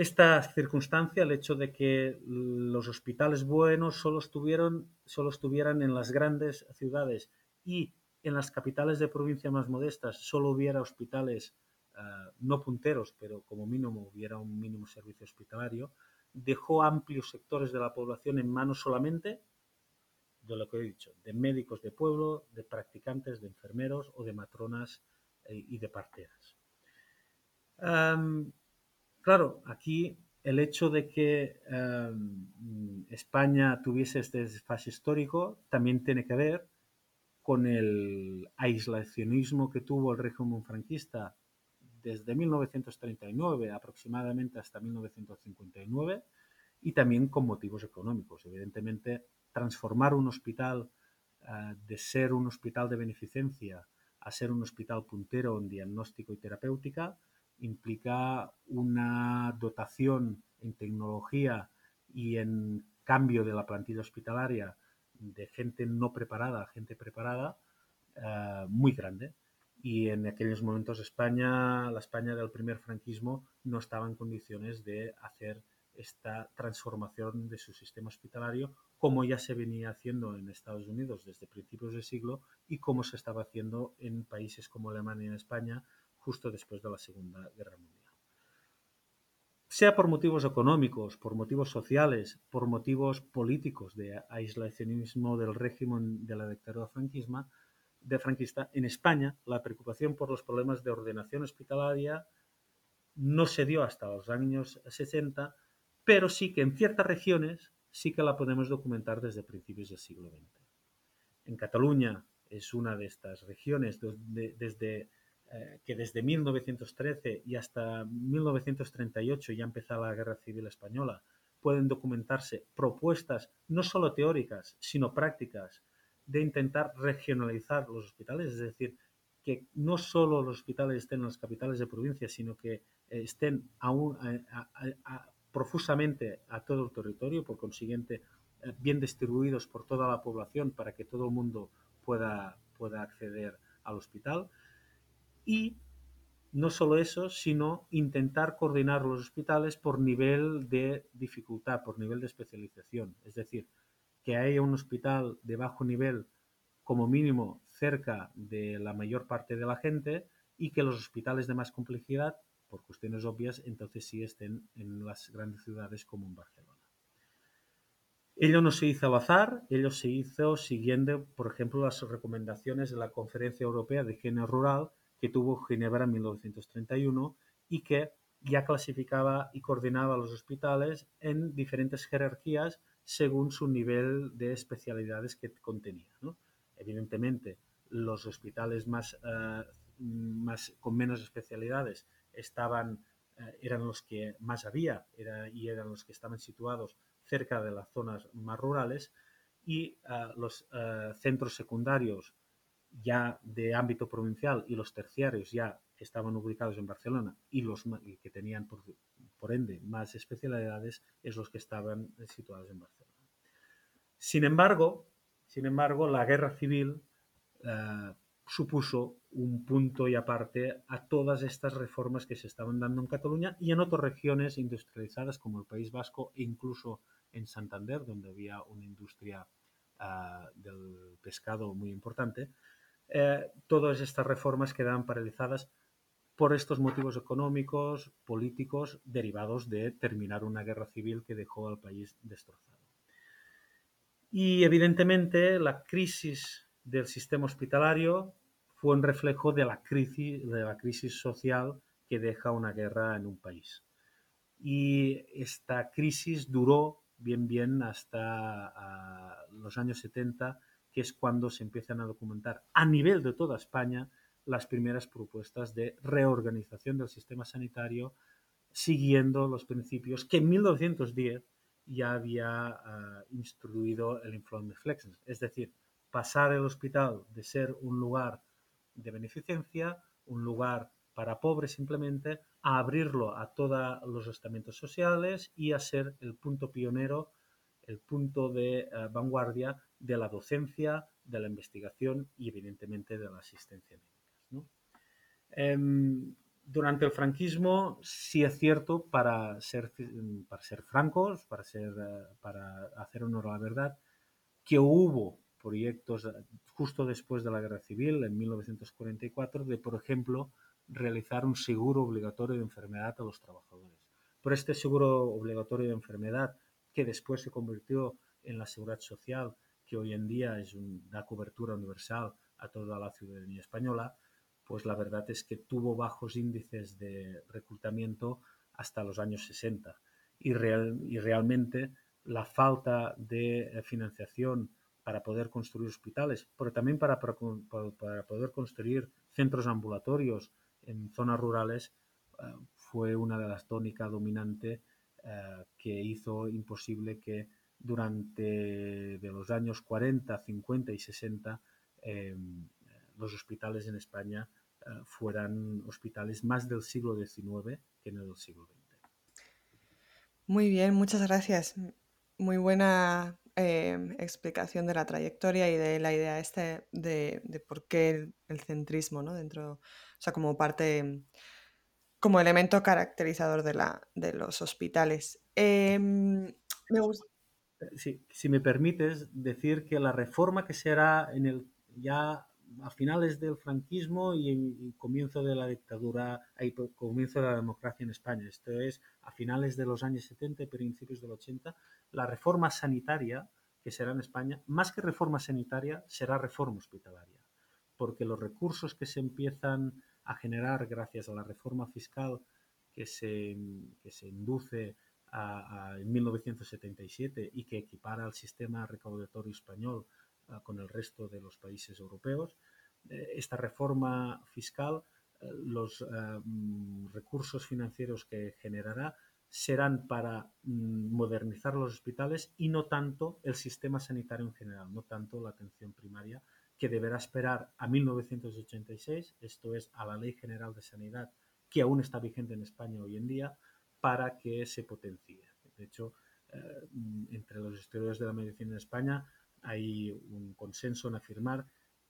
Esta circunstancia, el hecho de que los hospitales buenos solo, estuvieron, solo estuvieran en las grandes ciudades y en las capitales de provincia más modestas solo hubiera hospitales eh, no punteros, pero como mínimo hubiera un mínimo servicio hospitalario, dejó amplios sectores de la población en manos solamente de lo que he dicho, de médicos de pueblo, de practicantes, de enfermeros o de matronas eh, y de parteras. Claro, aquí el hecho de que España tuviese este desfase histórico también tiene que ver con el aislacionismo que tuvo el régimen franquista desde 1939 aproximadamente hasta 1959 y también con motivos económicos. Evidentemente, transformar un hospital uh, de ser un hospital de beneficencia a ser un hospital puntero en diagnóstico y terapéutica implica una dotación en tecnología y en cambio de la plantilla hospitalaria de gente no preparada a gente preparada uh, muy grande. Y en aquellos momentos España, la España del primer franquismo, no estaba en condiciones de hacer esta transformación de su sistema hospitalario como ya se venía haciendo en Estados Unidos desde principios del siglo y como se estaba haciendo en países como Alemania y España justo después de la Segunda Guerra Mundial. Sea por motivos económicos, por motivos sociales, por motivos políticos de aislacionismo del régimen de la dictadura de franquista, en España la preocupación por los problemas de ordenación hospitalaria no se dio hasta los años 60, pero sí que en ciertas regiones sí que la podemos documentar desde principios del siglo XX. En Cataluña es una de estas regiones desde, eh, que desde 1913 y hasta 1938 ya empezaba la Guerra Civil Española, pueden documentarse propuestas no solo teóricas, sino prácticas de intentar regionalizar los hospitales, es decir, que no solo los hospitales estén en las capitales de provincia, sino que eh, estén aún profusamente a todo el territorio, por consiguiente, eh, bien distribuidos por toda la población para que todo el mundo pueda acceder al hospital. Y no solo eso, sino intentar coordinar los hospitales por nivel de dificultad, por nivel de especialización. Es decir, que haya un hospital de bajo nivel como mínimo cerca de la mayor parte de la gente y que los hospitales de más complejidad, por cuestiones obvias, entonces sí estén en las grandes ciudades como en Barcelona. Ello no se hizo al azar, ello se hizo siguiendo, por ejemplo, las recomendaciones de la Conferencia Europea de Higiene Rural que tuvo Ginebra en 1931 y que ya clasificaba y coordinaba los hospitales en diferentes jerarquías según su nivel de especialidades que contenía. Evidentemente, los hospitales más, eh, más, con menos especialidades estaban, eh, eran los que más había y eran los que estaban situados cerca de las zonas más rurales y eh, los centros secundarios ya de ámbito provincial y los terciarios ya estaban ubicados en Barcelona y los que tenían por, por ende más especialidades es los que estaban situados en Barcelona. Sin embargo, sin embargo la guerra civil eh, supuso un punto y aparte a todas estas reformas que se estaban dando en Cataluña y en otras regiones industrializadas como el País Vasco e incluso en Santander, donde había una industria uh, del pescado muy importante. Eh, todas estas reformas quedaban paralizadas por estos motivos económicos, políticos, derivados de terminar una guerra civil que dejó al país destrozado. Y evidentemente la crisis del sistema hospitalario fue un reflejo de la crisis, de la crisis social que deja una guerra en un país. Y esta crisis duró bien, bien hasta los años 70, que es cuando se empiezan a documentar a nivel de toda España las primeras propuestas de reorganización del sistema sanitario siguiendo los principios que en 1910 ya había uh, instruido el informe Flexens. Es decir, pasar el hospital de ser un lugar de beneficencia, un lugar para pobres simplemente, a abrirlo a todos los estamentos sociales y a ser el punto pionero, el punto de uh, vanguardia de la docencia, de la investigación y evidentemente de la asistencia médica. Um, durante el franquismo, sí es cierto, para ser, para ser francos, para, ser, eh, para hacer honor a la verdad, que hubo proyectos eh, justo después de la Guerra Civil, en 1944, de, por ejemplo, realizar un seguro obligatorio de enfermedad a los trabajadores. Pero este seguro obligatorio de enfermedad, que después se convirtió en la seguridad social, que hoy en día es un, da cobertura universal a toda la ciudadanía española, pues la verdad es que tuvo bajos índices de reclutamiento hasta los años 60 y, real, y realmente la falta de eh, financiación para poder construir hospitales, pero también para, para, poder construir centros ambulatorios en zonas rurales, uh, fue una de las tónicas dominantes uh, que hizo imposible que durante de los años 40, 50 y 60 eh, los hospitales en España uh, fueran hospitales más del siglo XIX que no del siglo XX. Muy bien, muchas gracias. Muy buena eh, explicación de la trayectoria y de la idea este de, por qué el, el, centrismo, ¿no? Dentro, o sea, como parte, como elemento caracterizador de, la, de los hospitales. Eh, me gusta. Sí, si me permites decir que la reforma que será en el ya a finales del franquismo y, y comienzo de la dictadura, y comienzo de la democracia en España. Esto es a finales de los años 70 y principios del 80. La reforma sanitaria que será en España, más que reforma sanitaria, será reforma hospitalaria. Porque los recursos que se empiezan a generar gracias a la reforma fiscal que se, que se induce a, a, en 1977 y que equipara al sistema recaudatorio español con el resto de los países europeos. Eh, esta reforma fiscal, eh, los mm, recursos financieros que generará serán para mm, modernizar los hospitales y no tanto el sistema sanitario en general, no tanto la atención primaria, que deberá esperar a 1986, esto es a la Ley General de Sanidad, que aún está vigente en España hoy en día, para que se potencie. De hecho, eh, entre los estudios de la medicina en España hay un consenso en afirmar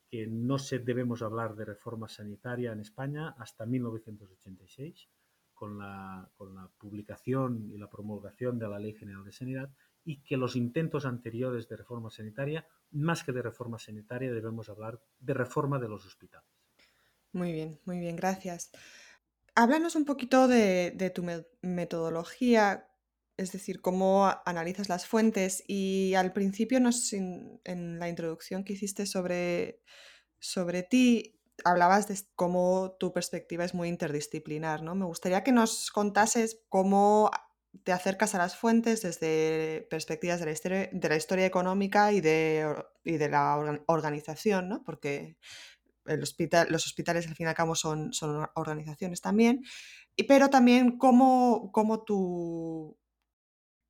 que no se debemos hablar de reforma sanitaria en España hasta 1986, con la, con la publicación y la promulgación de la Ley General de Sanidad, y que los intentos anteriores de reforma sanitaria, más que de reforma sanitaria, debemos hablar de reforma de los hospitales. Muy bien, muy bien, gracias. Háblanos un poquito de, tu me metodología, es decir, cómo analizas las fuentes y al principio en, la introducción que hiciste sobre, ti hablabas de cómo tu perspectiva es muy interdisciplinar, ¿no? Me gustaría que nos contases cómo te acercas a las fuentes desde perspectivas de la historia, de la historia económica y de, y de la organización, ¿no? Porque el hospital, los hospitales al fin y al cabo son, son organizaciones también, y, pero también cómo, cómo tu,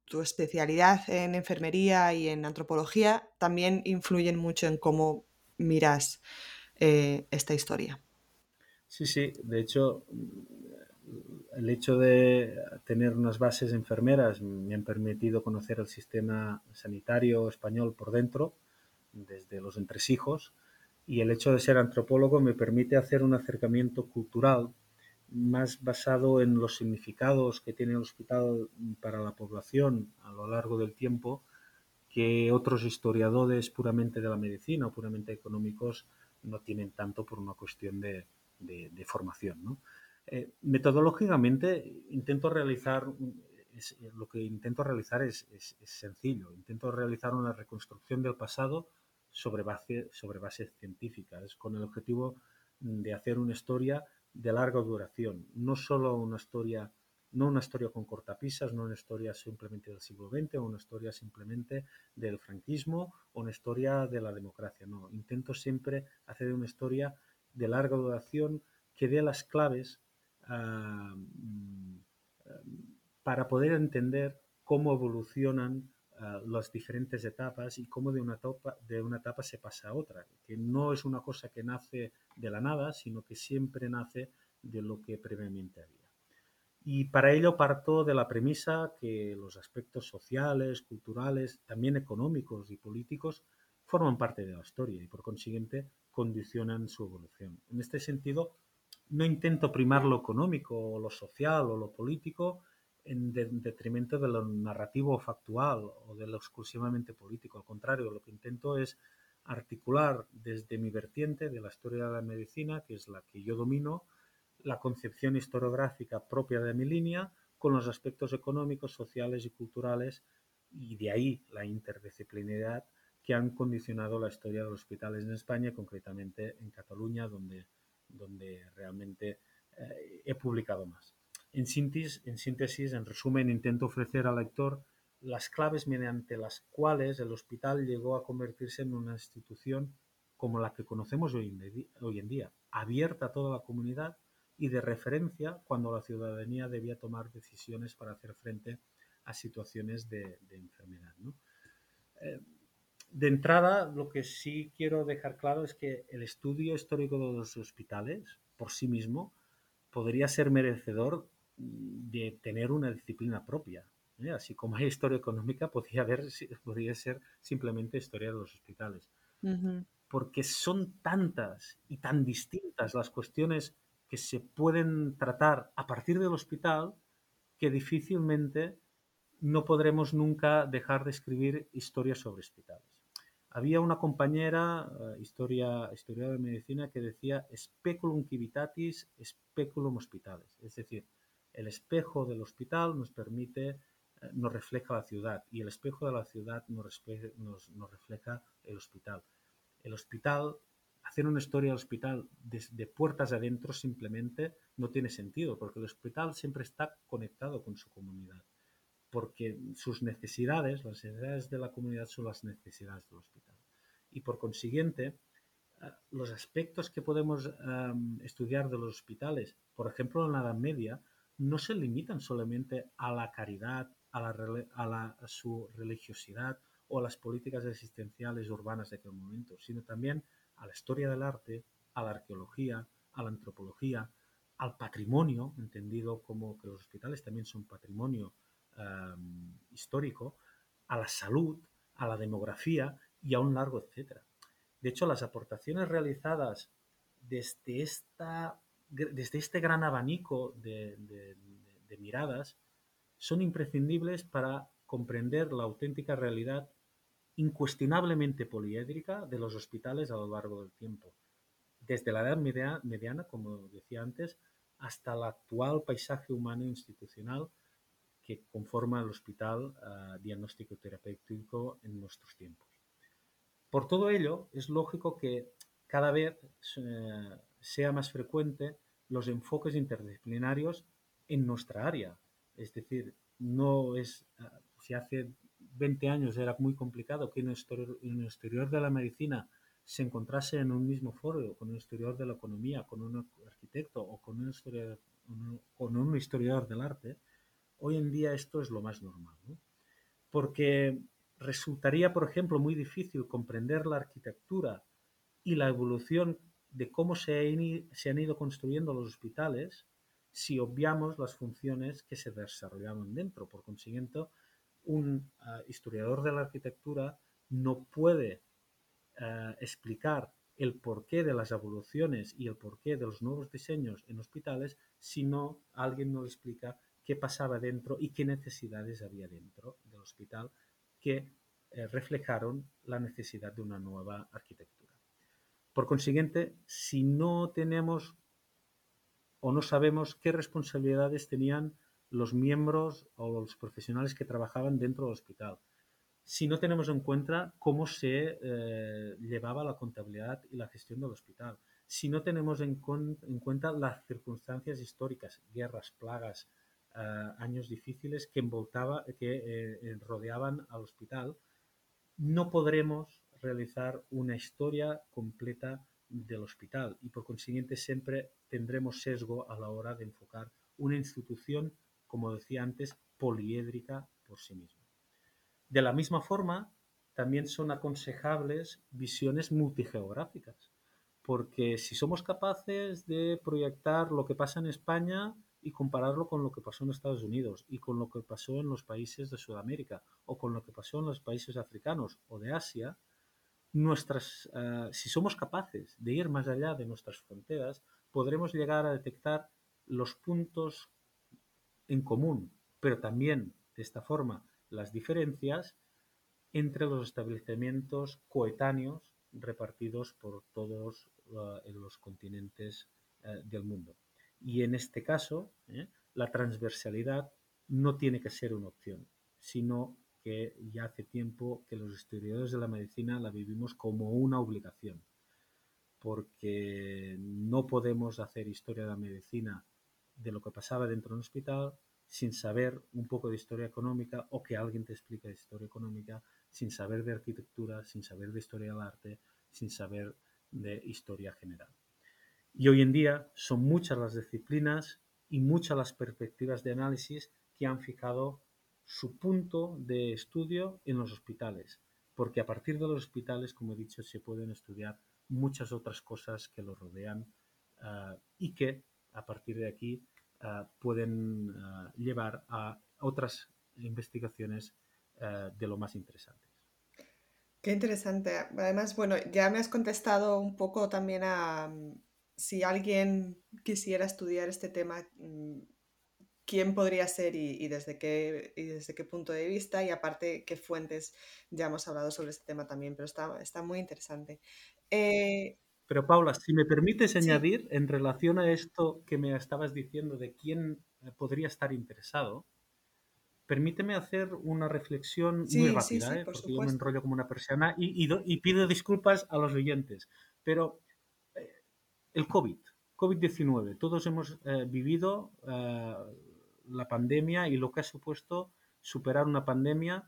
tu especialidad en enfermería y en antropología también influyen mucho en cómo miras eh, esta historia. Sí, sí, de hecho, el hecho de tener unas bases enfermeras me han permitido conocer el sistema sanitario español por dentro, desde los entresijos, y el hecho de ser antropólogo me permite hacer un acercamiento cultural más basado en los significados que tiene el hospital para la población a lo largo del tiempo que otros historiadores puramente de la medicina o puramente económicos no tienen tanto por una cuestión de, formación. Eh, metodológicamente intento realizar, lo que intento realizar es, sencillo, intento realizar una reconstrucción del pasado sobre, base, sobre bases científicas, con el objetivo de hacer una historia de larga duración, no solo una historia, no una historia con cortapisas, no una historia simplemente del siglo XX o una historia simplemente del franquismo o una historia de la democracia, no, intento siempre hacer una historia de larga duración que dé las claves ah, mm, para poder entender cómo evolucionan ah, las diferentes etapas y cómo de una, etapa, de una etapa se pasa a otra, que no es una cosa que nace de la nada, sino que siempre nace de lo que previamente había. Y para ello parto de la premisa que los aspectos sociales, culturales, también económicos y políticos forman parte de la historia y por consiguiente condicionan su evolución. En este sentido, no intento primar lo económico o lo social o lo político en detrimento de lo narrativo factual o de lo exclusivamente político. Al contrario, lo que intento es articular desde mi vertiente de la historia de la medicina, que es la que yo domino, la concepción historiográfica propia de mi línea con los aspectos económicos, sociales y culturales y de ahí la interdisciplinaridad que han condicionado la historia de los hospitales en España, concretamente en Cataluña, donde, donde realmente eh, he publicado más. En síntesis, en resumen, intento ofrecer al lector las claves mediante las cuales el hospital llegó a convertirse en una institución como la que conocemos hoy en día, abierta a toda la comunidad y de referencia cuando la ciudadanía debía tomar decisiones para hacer frente a situaciones de, enfermedad. Eh, de entrada, lo que sí quiero dejar claro es que el estudio histórico de los hospitales, por sí mismo, podría ser merecedor de tener una disciplina propia. ¿eh? Así como hay historia económica, podría, haber, podría ser simplemente historia de los hospitales. Porque son tantas y tan distintas las cuestiones que se pueden tratar a partir del hospital que difícilmente no podremos nunca dejar de escribir historias sobre hospitales. Había una compañera, uh, historia, historiadora de medicina, que decía speculum civitatis, speculum hospitales. Es decir, el espejo del hospital nos permite, uh, nos refleja la ciudad y el espejo de la ciudad nos, refleja el hospital. El hospital hacer una historia del hospital desde puertas adentro simplemente no tiene sentido, porque el hospital siempre está conectado con su comunidad, porque sus necesidades, las necesidades de la comunidad son las necesidades del hospital. Y por consiguiente, ah, los aspectos que podemos estudiar de los hospitales, por ejemplo en la Edad Media, no se limitan solamente a la caridad, a, la, su religiosidad o a las políticas existenciales urbanas de aquel momento, sino también a la historia del arte, a la arqueología, a la antropología, al patrimonio, entendido como que los hospitales también son patrimonio em, histórico, a la salud, a la demografía y a un largo etcétera. De hecho, las aportaciones realizadas desde, esta, desde este gran abanico de miradas son imprescindibles para comprender la auténtica realidad incuestionablemente poliédrica de los hospitales a lo largo del tiempo, desde la edad mediana, como decía antes, hasta el actual paisaje humano institucional que conforma el hospital uh, diagnóstico terapéutico en nuestros tiempos. Por todo ello, es lógico que cada vez uh, sea más frecuente los enfoques interdisciplinarios en nuestra área. Es decir, no es, uh, se hace 20 años era muy complicado que un historiador de la medicina se encontrase en un mismo foro con un historiador de la economía, con un arquitecto o con un historiador, con un historiador del arte, hoy en día esto es lo más normal. Porque resultaría, por ejemplo, muy difícil comprender la arquitectura y la evolución de cómo se, han ido construyendo los hospitales si obviamos las funciones que se desarrollaban dentro. Por consiguiente, un ah, historiador de la arquitectura no puede ah, explicar el porqué de las evoluciones y el porqué de los nuevos diseños en hospitales si no alguien nos explica qué pasaba dentro y qué necesidades había dentro del hospital que eh, reflejaron la necesidad de una nueva arquitectura. Por consiguiente, si no tenemos o no sabemos qué responsabilidades tenían los miembros o los profesionales que trabajaban dentro del hospital. Si no tenemos en cuenta cómo se eh, llevaba la contabilidad y la gestión del hospital. Si no tenemos en, cuenta las circunstancias históricas, guerras, plagas, eh, años difíciles que, envoltaba, que eh, rodeaban al hospital, no podremos realizar una historia completa del hospital y por consiguiente siempre tendremos sesgo a la hora de enfocar una institución, como decía antes, poliédrica por sí misma. De la misma forma, también son aconsejables visiones multigeográficas, porque si somos capaces de proyectar lo que pasa en España y compararlo con lo que pasó en Estados Unidos y con lo que pasó en los países de Sudamérica o con lo que pasó en los países africanos o de Asia, nuestras, eh, si somos capaces de ir más allá de nuestras fronteras, podremos llegar a detectar los puntos en común, pero también de esta forma las diferencias entre los establecimientos coetáneos repartidos por todos eh, los continentes eh, del mundo. Y en este caso, la transversalidad no tiene que ser una opción, sino que ya hace tiempo que los historiadores de la medicina la vivimos como una obligación, porque no podemos hacer historia de la medicina de lo que pasaba dentro de un hospital sin saber un poco de historia económica o que alguien te explique de historia económica, sin saber de arquitectura, sin saber de historia del arte, sin saber de historia general. Y hoy en día son muchas las disciplinas y muchas las perspectivas de análisis que han fijado su punto de estudio en los hospitales, porque a partir de los hospitales, como he dicho, se pueden estudiar muchas otras cosas que los rodean ah, y que a partir de aquí ah, pueden ah, llevar a otras investigaciones de lo más interesantes. Qué interesante. Además, bueno, ya me has contestado un poco también a mm, si alguien quisiera estudiar este tema, mm, quién podría ser y, desde qué, desde qué punto de vista y aparte qué fuentes ya hemos hablado sobre este tema también, pero está, está muy interesante. Eh, pero Paula, si me permites añadir en relación a esto que me estabas diciendo de quién eh, podría estar interesado, permíteme hacer una reflexión muy rápida, ¿eh? porque yo me enrollo como una persona y, y, pido disculpas a los oyentes, pero el COVID, COVID-19, todos hemos vivido la pandemia y lo que ha supuesto superar una pandemia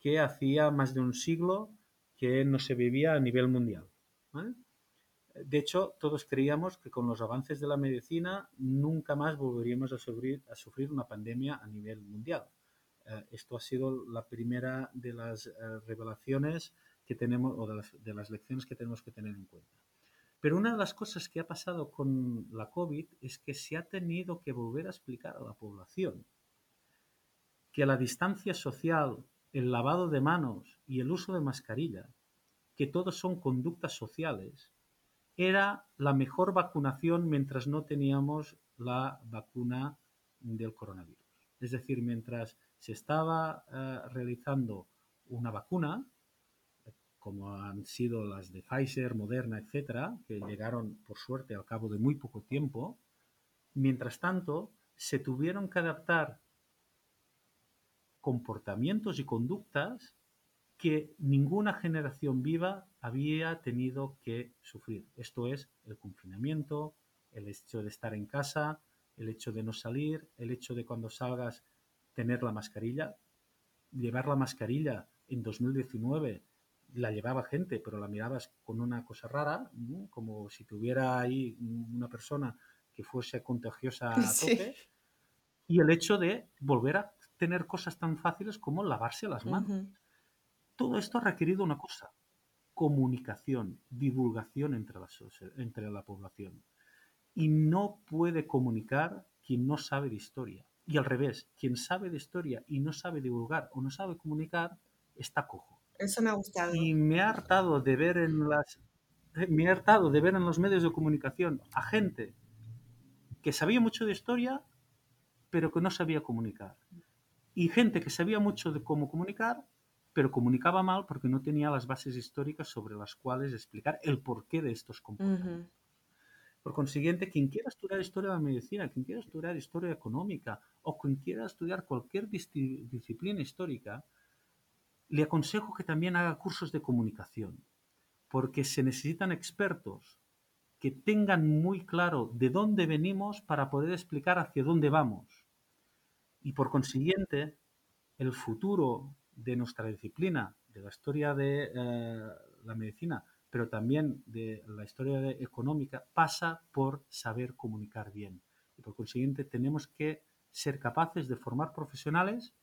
que hacía más de un siglo que no se vivía a nivel mundial. De hecho, todos creíamos que con los avances de la medicina nunca más volveríamos a sufrir, a sufrir una pandemia a nivel mundial. Eh, esto ha sido la primera de las eh, revelaciones que tenemos o de las, de las lecciones que tenemos que tener en cuenta. Pero una de las cosas que ha pasado con la COVID es que se ha tenido que volver a explicar a la población que la distancia social, el lavado de manos y el uso de mascarilla, que todos son conductas sociales, era la mejor vacunación mientras no teníamos la vacuna del coronavirus. Es decir, mientras se estaba eh, realizando una vacuna, como han sido las de Pfizer, Moderna, etcétera, que llegaron por suerte al cabo de muy poco tiempo, mientras tanto se tuvieron que adaptar comportamientos y conductas que ninguna generación viva había tenido que sufrir. Esto es el confinamiento, el hecho de estar en casa, el hecho de no salir, el hecho de cuando salgas tener la mascarilla. Llevar la mascarilla en 2019 la llevaba gente, pero la mirabas con una cosa rara, como si tuviera ahí una persona que fuese contagiosa a tope. Y el hecho de volver a tener cosas tan fáciles como lavarse las manos. Todo esto ha requerido una cosa, comunicación, divulgación entre la, entre la población. Y no puede comunicar quien no sabe de historia. Y al revés, quien sabe de historia y no sabe divulgar o no sabe comunicar, está cojo. Eso me ha gustado. Y me ha hartado de ver en las me ha hartado de ver en los medios de comunicación a gente que sabía mucho de historia, pero que no sabía comunicar. Y gente que sabía mucho de cómo comunicar, pero comunicaba mal porque no tenía las bases históricas sobre las cuales explicar el porqué de estos comportamientos. Por consiguiente, quien quiera estudiar historia de la medicina, quien quiera estudiar historia económica o quien quiera estudiar cualquier disciplina histórica, le aconsejo que también haga cursos de comunicación, porque se necesitan expertos que tengan muy claro de dónde venimos para poder explicar hacia dónde vamos. Y por consiguiente, el futuro de nuestra disciplina, de la historia de eh, la medicina, pero también de la historia económica, pasa por saber comunicar bien. Y por consiguiente tenemos que ser capaces de formar profesionales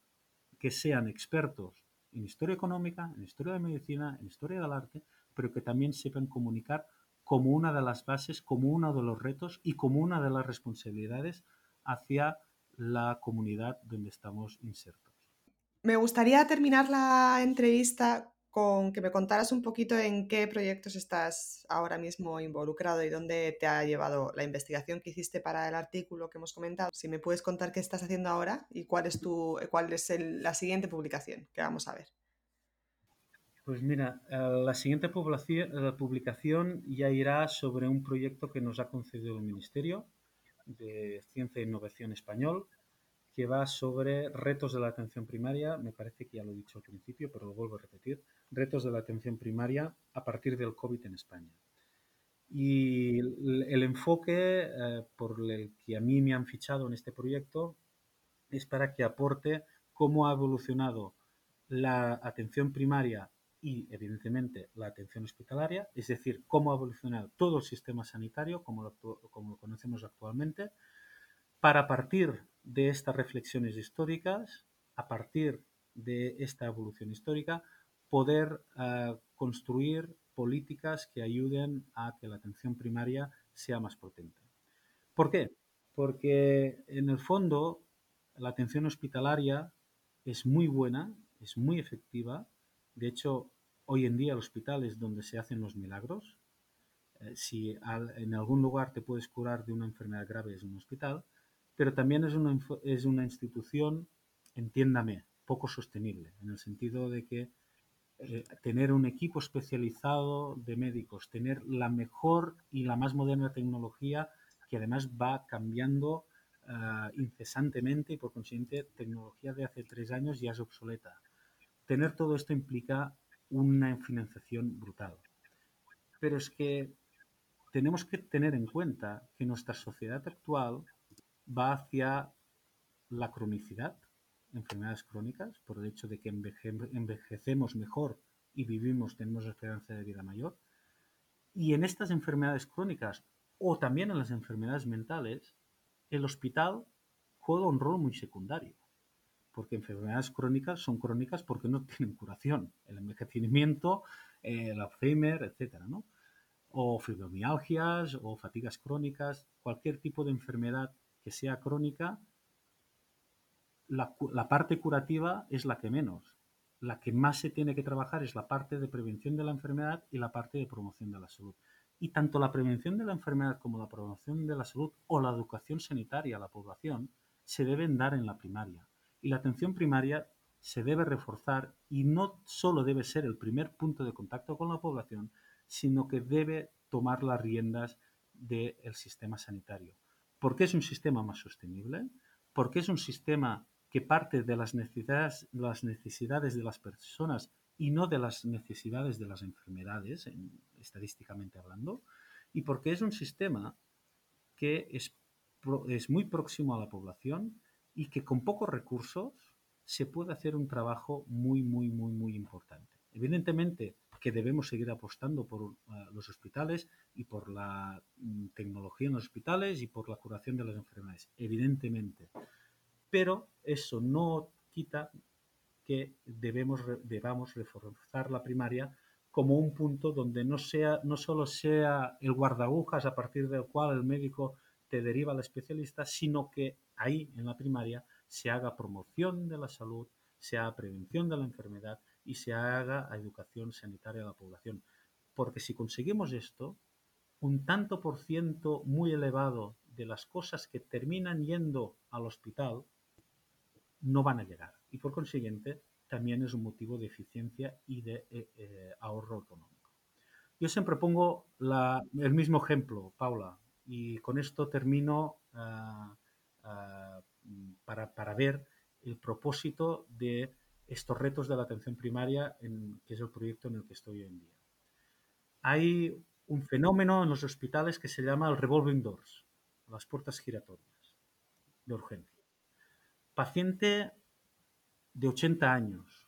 que sean expertos en historia económica, en historia de medicina, en historia del arte, pero que también sepan comunicar como una de las bases, como uno de los retos y como una de las responsabilidades hacia la comunidad donde estamos insertos. Me gustaría terminar la entrevista con que me contaras un poquito en qué proyectos estás ahora mismo involucrado y dónde te ha llevado la investigación que hiciste para el artículo que hemos comentado. Si me puedes contar qué estás haciendo ahora y cuál es, tu, cuál es la siguiente publicación que vamos a ver. Pues mira, eh, la siguiente publicación ya irá sobre un proyecto que nos ha concedido el Ministerio de Ciencia e Innovación Español, que va sobre retos de la atención primaria, me parece que ya lo he dicho al principio, pero lo vuelvo a repetir, retos de la atención primaria a partir del COVID en España. Y el, enfoque eh, por el que a mí me han fichado en este proyecto es para que aporte cómo ha evolucionado la atención primaria y, evidentemente, la atención hospitalaria, es decir, cómo ha evolucionado todo el sistema sanitario como lo, como lo conocemos actualmente, para partir de estas reflexiones históricas, a partir de esta evolución histórica, poder eh, construir políticas que ayuden a que la atención primaria sea más potente. ¿Por qué? Porque en el fondo la atención hospitalaria es muy buena, es muy efectiva. De hecho, hoy en día el hospital es donde se hacen los milagros. Eh, si en algún lugar te puedes curar de una enfermedad grave es un hospital, pero también es una, es una institución, entiéndame, poco sostenible, en el sentido de que eh, tener un equipo especializado de médicos, tener la mejor y la más moderna tecnología que además va cambiando uh, incesantemente y por consiguiente tecnología de hace tres años ya es obsoleta. Tener todo esto implica una financiación brutal. Pero es que tenemos que tener en cuenta que nuestra sociedad actual va hacia la cronicidad, enfermedades crónicas, por el hecho de que envejecemos mejor y vivimos, tenemos esperanza de vida mayor. Y en estas enfermedades crónicas o también en las enfermedades mentales, el hospital juega un rol muy secundario, porque enfermedades crónicas son crónicas porque no tienen curación, el envejecimiento, el Alzheimer, etcétera, ¿no? O fibromialgias o fatigas crónicas, cualquier tipo de enfermedad que sea crónica, la, parte curativa es la que menos. La que más se tiene que trabajar es la parte de prevención de la enfermedad y la parte de promoción de la salud. Y tanto la prevención de la enfermedad como la promoción de la salud o la educación sanitaria a la población se deben dar en la primaria. Y la atención primaria se debe reforzar y no solo debe ser el primer punto de contacto con la población, sino que debe tomar las riendas del sistema sanitario. ¿Por qué es un sistema más sostenible? Porque es un sistema que parte de las necesidades, de las personas y no de las necesidades de las enfermedades, estadísticamente hablando, y porque es un sistema que es, muy próximo a la población y que con pocos recursos se puede hacer un trabajo muy, muy, muy, muy importante. Evidentemente, que debemos seguir apostando por uh, los hospitales y por la mm, tecnología en los hospitales y por la curación de las enfermedades, evidentemente. Pero eso no quita que debemos, debamos reforzar la primaria como un punto donde no, sea, no solo sea el guardagujas a partir del cual el médico te deriva al especialista, sino que ahí, en la primaria, se haga promoción de la salud, se haga prevención de la enfermedad y se haga educación sanitaria a la población. Porque si conseguimos esto, un tanto por ciento muy elevado de las cosas que terminan yendo al hospital no van a llegar. Y por consiguiente, también es un motivo de eficiencia y de eh, eh, ahorro económico. Yo siempre pongo el mismo ejemplo, Paula, y con esto termino ah, ah, para, ver el propósito de estos retos de la atención primaria, que es el proyecto en el que estoy hoy en día. Hay un fenómeno en los hospitales que se llama el revolving doors, las puertas giratorias de urgencia. Paciente de 80 años,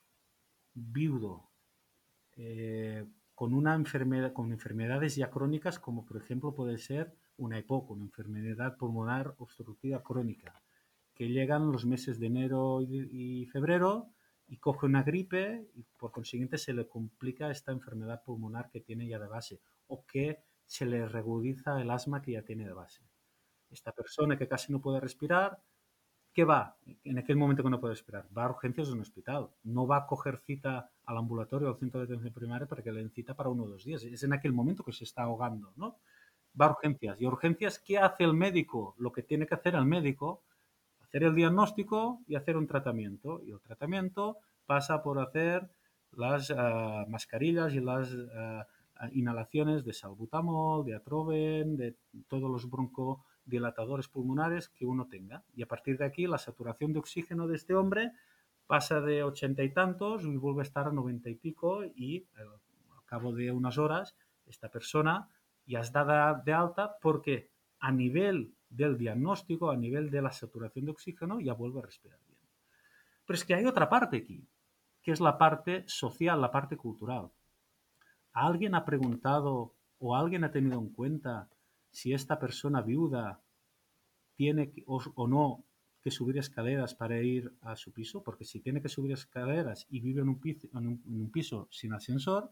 viudo, eh, con una enfermedad, con enfermedades ya crónicas, como por ejemplo puede ser una EPOC, una enfermedad pulmonar obstructiva crónica, que llegan los meses de enero y, febrero y coge una gripe y por consiguiente se le complica esta enfermedad pulmonar que tiene ya de base o que se le regudiza el asma que ya tiene de base. Esta persona que casi no puede respirar ¿qué va? En aquel momento que no puede esperar, va a urgencias de un hospital. No va a coger cita al ambulatorio o al centro de atención primaria para que le den cita para uno o dos días. Es en aquel momento que se está ahogando, ¿no? Va a urgencias. ¿Y urgencias qué hace el médico? Lo que tiene que hacer el médico, hacer el diagnóstico y hacer un tratamiento. Y el tratamiento pasa por hacer las uh, mascarillas y las uh, inhalaciones de salbutamol, de atroven, de todos los bronco dilatadores pulmonares que uno tenga. Y a partir de aquí la saturación de oxígeno de este hombre pasa de ochenta y tantos y vuelve a estar a noventa y pico y eh, al cabo de unas horas esta persona ya es dada de alta porque a nivel del diagnóstico, a nivel de la saturación de oxígeno, ya vuelve a respirar bien. Pero es que hay otra parte aquí, que es la parte social, la parte cultural. ¿Alguien ha preguntado o alguien ha tenido en cuenta si esta persona viuda tiene o, no que subir escaleras para ir a su piso, porque si tiene que subir escaleras y vive en un, piso, en un, piso sin ascensor,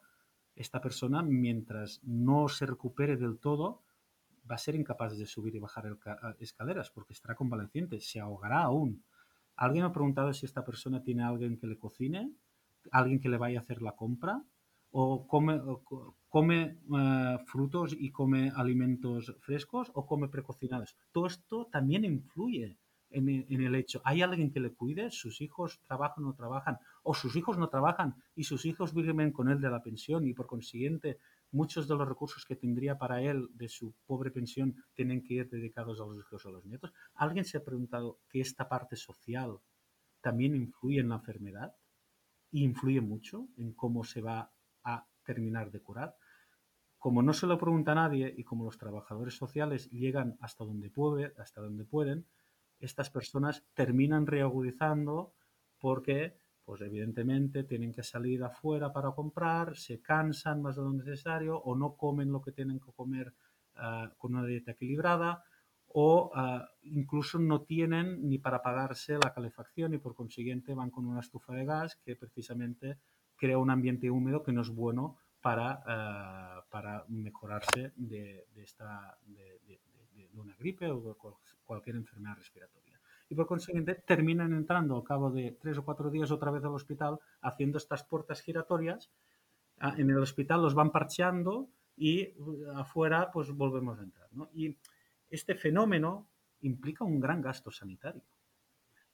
esta persona, mientras no se recupere del todo, va a ser incapaz de subir y bajar escaleras porque estará convaleciente, se ahogará aún. ¿Alguien ha preguntado si esta persona tiene alguien que le cocine? ¿Alguien que le vaya a hacer la compra? ¿O come, come eh, frutos y come alimentos frescos o come precocinados. Todo esto también influye en, el hecho. ¿Hay alguien que le cuide? ¿Sus hijos trabajan o no trabajan? ¿O sus hijos no trabajan y sus hijos viven con él de la pensión y por consiguiente muchos de los recursos que tendría para él de su pobre pensión tienen que ir dedicados a los hijos o a los nietos? ¿Alguien se ha preguntado que esta parte social también influye en la enfermedad? ¿Y influye mucho en cómo se va terminar de curar. Como no se lo pregunta a nadie y como los trabajadores sociales llegan hasta donde, puede, hasta donde pueden, estas personas terminan reagudizando porque, pues evidentemente, tienen que salir afuera para comprar, se cansan más de lo necesario o no comen lo que tienen que comer ah, con una dieta equilibrada o ah, incluso no tienen ni para pagarse la calefacción y por consiguiente van con una estufa de gas que precisamente crea un ambiente húmedo que no es bueno para, eh, para mejorarse de, esta, de, una gripe o cualquier enfermedad respiratoria. Y por consiguiente terminan entrando al cabo de tres o cuatro días otra vez al hospital haciendo estas puertas giratorias. En el hospital los van parcheando y eh, afuera pues volvemos a entrar. Y este fenómeno implica un gran gasto sanitario.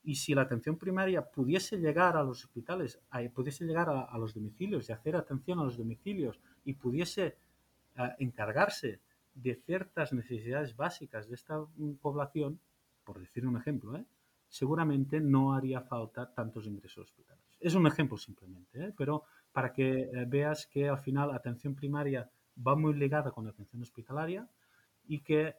Y si la atención primaria pudiese llegar a los hospitales, pudiese llegar a, los domicilios y hacer atención a los domicilios y pudiese eh, encargarse de ciertas necesidades básicas de esta mm, población, por decir un ejemplo, ¿eh? seguramente no haría falta tantos ingresos hospitalarios. Es un ejemplo simplemente, ¿eh? pero para que veas que al final la atención primaria va muy ligada con la atención hospitalaria y que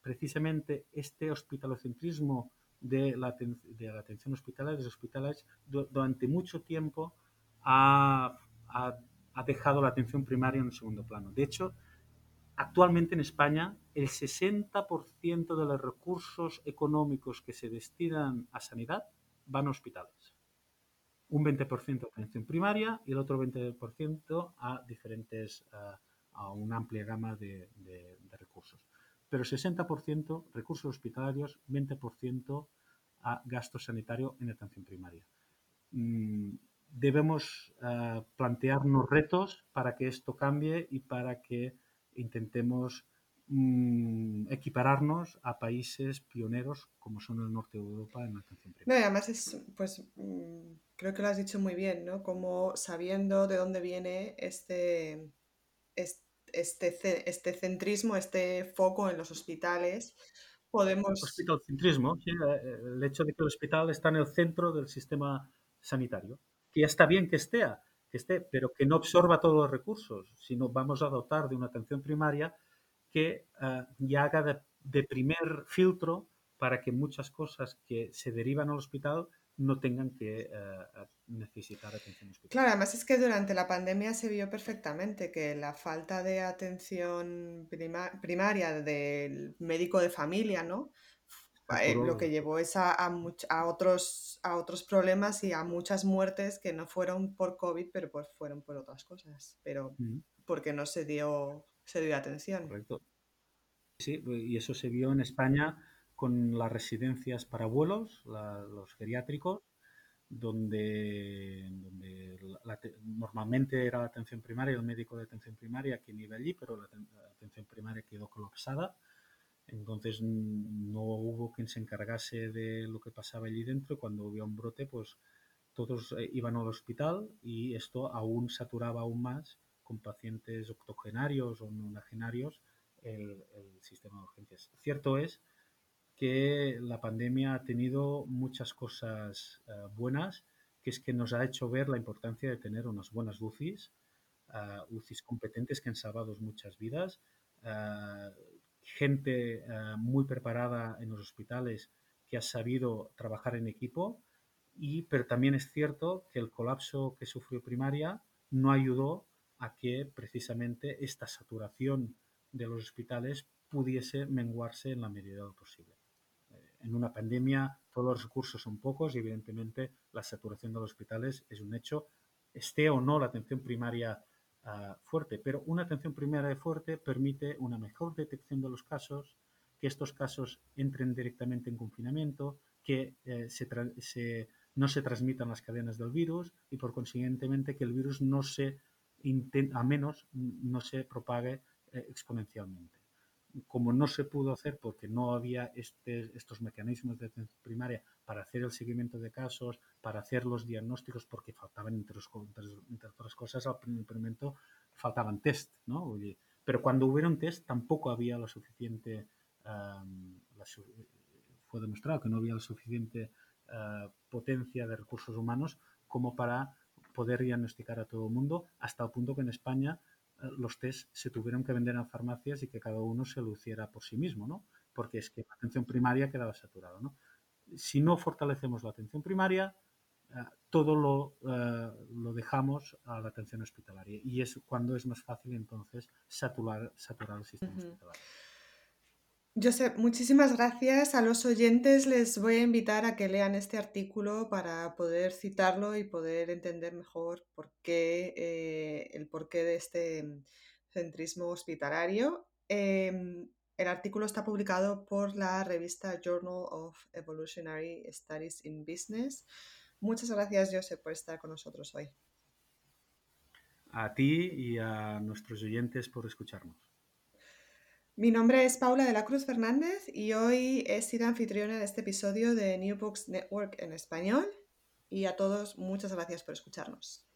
precisamente este hospitalocentrismo de la, de la atención hospitalaria, de los hospitales, durante mucho tiempo ha, ha, dejado la atención primaria en un segundo plano. De hecho, actualmente en España, el 60% de los recursos económicos que se destinan a sanidad van a hospitales. un 20% a atención primaria y el otro 20% a diferentes, a una amplia gama de, recursos. Pero 60% recursos hospitalarios, 20% a gasto sanitario en atención primaria. Mm, debemos uh, plantearnos retos para que esto cambie y para que intentemos mm, equipararnos a países pioneros como son el norte de Europa en atención primaria. Además es, pues, mm, creo que lo has dicho muy bien, ¿no? Como sabiendo de dónde viene este, este, este centrismo, este foco en los hospitales, podemos... Hospitalcentrismo, ¿sí? Eh, el hecho de que el hospital está en el centro del sistema sanitario, que ya está bien que esté, que esté, pero que no absorba todos los recursos, sino vamos a dotar de una atención primaria que uh, ya haga de, primer filtro para que muchas cosas que se derivan al hospital no tengan que uh, necesitar atención hospitalaria. Claro, además es que durante la pandemia se vio perfectamente que la falta de atención primaria del médico de familia, ¿no? Eh, lo que llevó es a, a, otros, a otros problemas y a muchas muertes que no fueron por COVID, pero pues fueron por otras cosas, pero porque no se dio, se dio atención. Correcto. Sí, y eso se vio en España con las residencias para abuelos, los geriátricos, donde, normalmente era la atención primaria, el médico de atención primaria quien iba allí, pero la, atención primaria quedó colapsada. Entonces no hubo quien se encargase de lo que pasaba allí dentro. Cuando hubo un brote, pues todos eh, iban al hospital y esto aún saturaba aún más con pacientes octogenarios o nonagenarios el, el sistema de urgencias. Cierto es que la pandemia ha tenido muchas cosas eh, buenas, que es que nos ha hecho ver la importancia de tener unas buenas UCIs, uh, UCIs competentes que han salvado muchas vidas, uh, gente uh, muy preparada en los hospitales que ha sabido trabajar en equipo, y, pero también es cierto que el colapso que sufrió primaria no ayudó a que precisamente esta saturación de los hospitales pudiese menguarse en la medida de lo posible en una pandemia todos los recursos son pocos y evidentemente la saturación de los hospitales es un hecho, esté o no la atención primaria uh, fuerte, pero una atención primaria fuerte permite una mejor detección de los casos, que estos casos entren directamente en confinamiento, que eh, no se transmitan las cadenas del virus y por consiguientemente que el virus no se, a menos no se propague eh, exponencialmente como no se pudo hacer porque no había este, estos mecanismos de atención primaria para hacer el seguimiento de casos, para hacer los diagnósticos, porque faltaban, entre, otras cosas, al primer momento faltaban test, ¿no? Pero cuando hubieron test tampoco había lo suficiente, fue demostrado que no había la suficiente ah, potencia de recursos humanos como para poder diagnosticar a todo el mundo, hasta el punto que en España los test se tuvieron que vender en farmacias y que cada uno se luciera por sí mismo, ¿no? Porque es que la atención primaria quedaba saturada, ¿no? Si no fortalecemos la atención primaria, eh, todo lo, eh, lo, dejamos a la atención hospitalaria y es cuando es más fácil entonces saturar, saturar el sistema hospitalario. Josep, muchísimas gracias. A los oyentes les voy a invitar a que lean este artículo para poder citarlo y poder entender mejor por qué, eh, el porqué de este centrismo hospitalario. Em, el artículo está publicado por la revista Journal of Evolutionary Studies in Business. Muchas gracias, Josep, por estar con nosotros hoy. A ti y a nuestros oyentes por escucharnos. Mi nombre es Paula de la Cruz Fernández y hoy he sido anfitriona de este episodio de New Books Network en español. Y a todos, muchas gracias por escucharnos.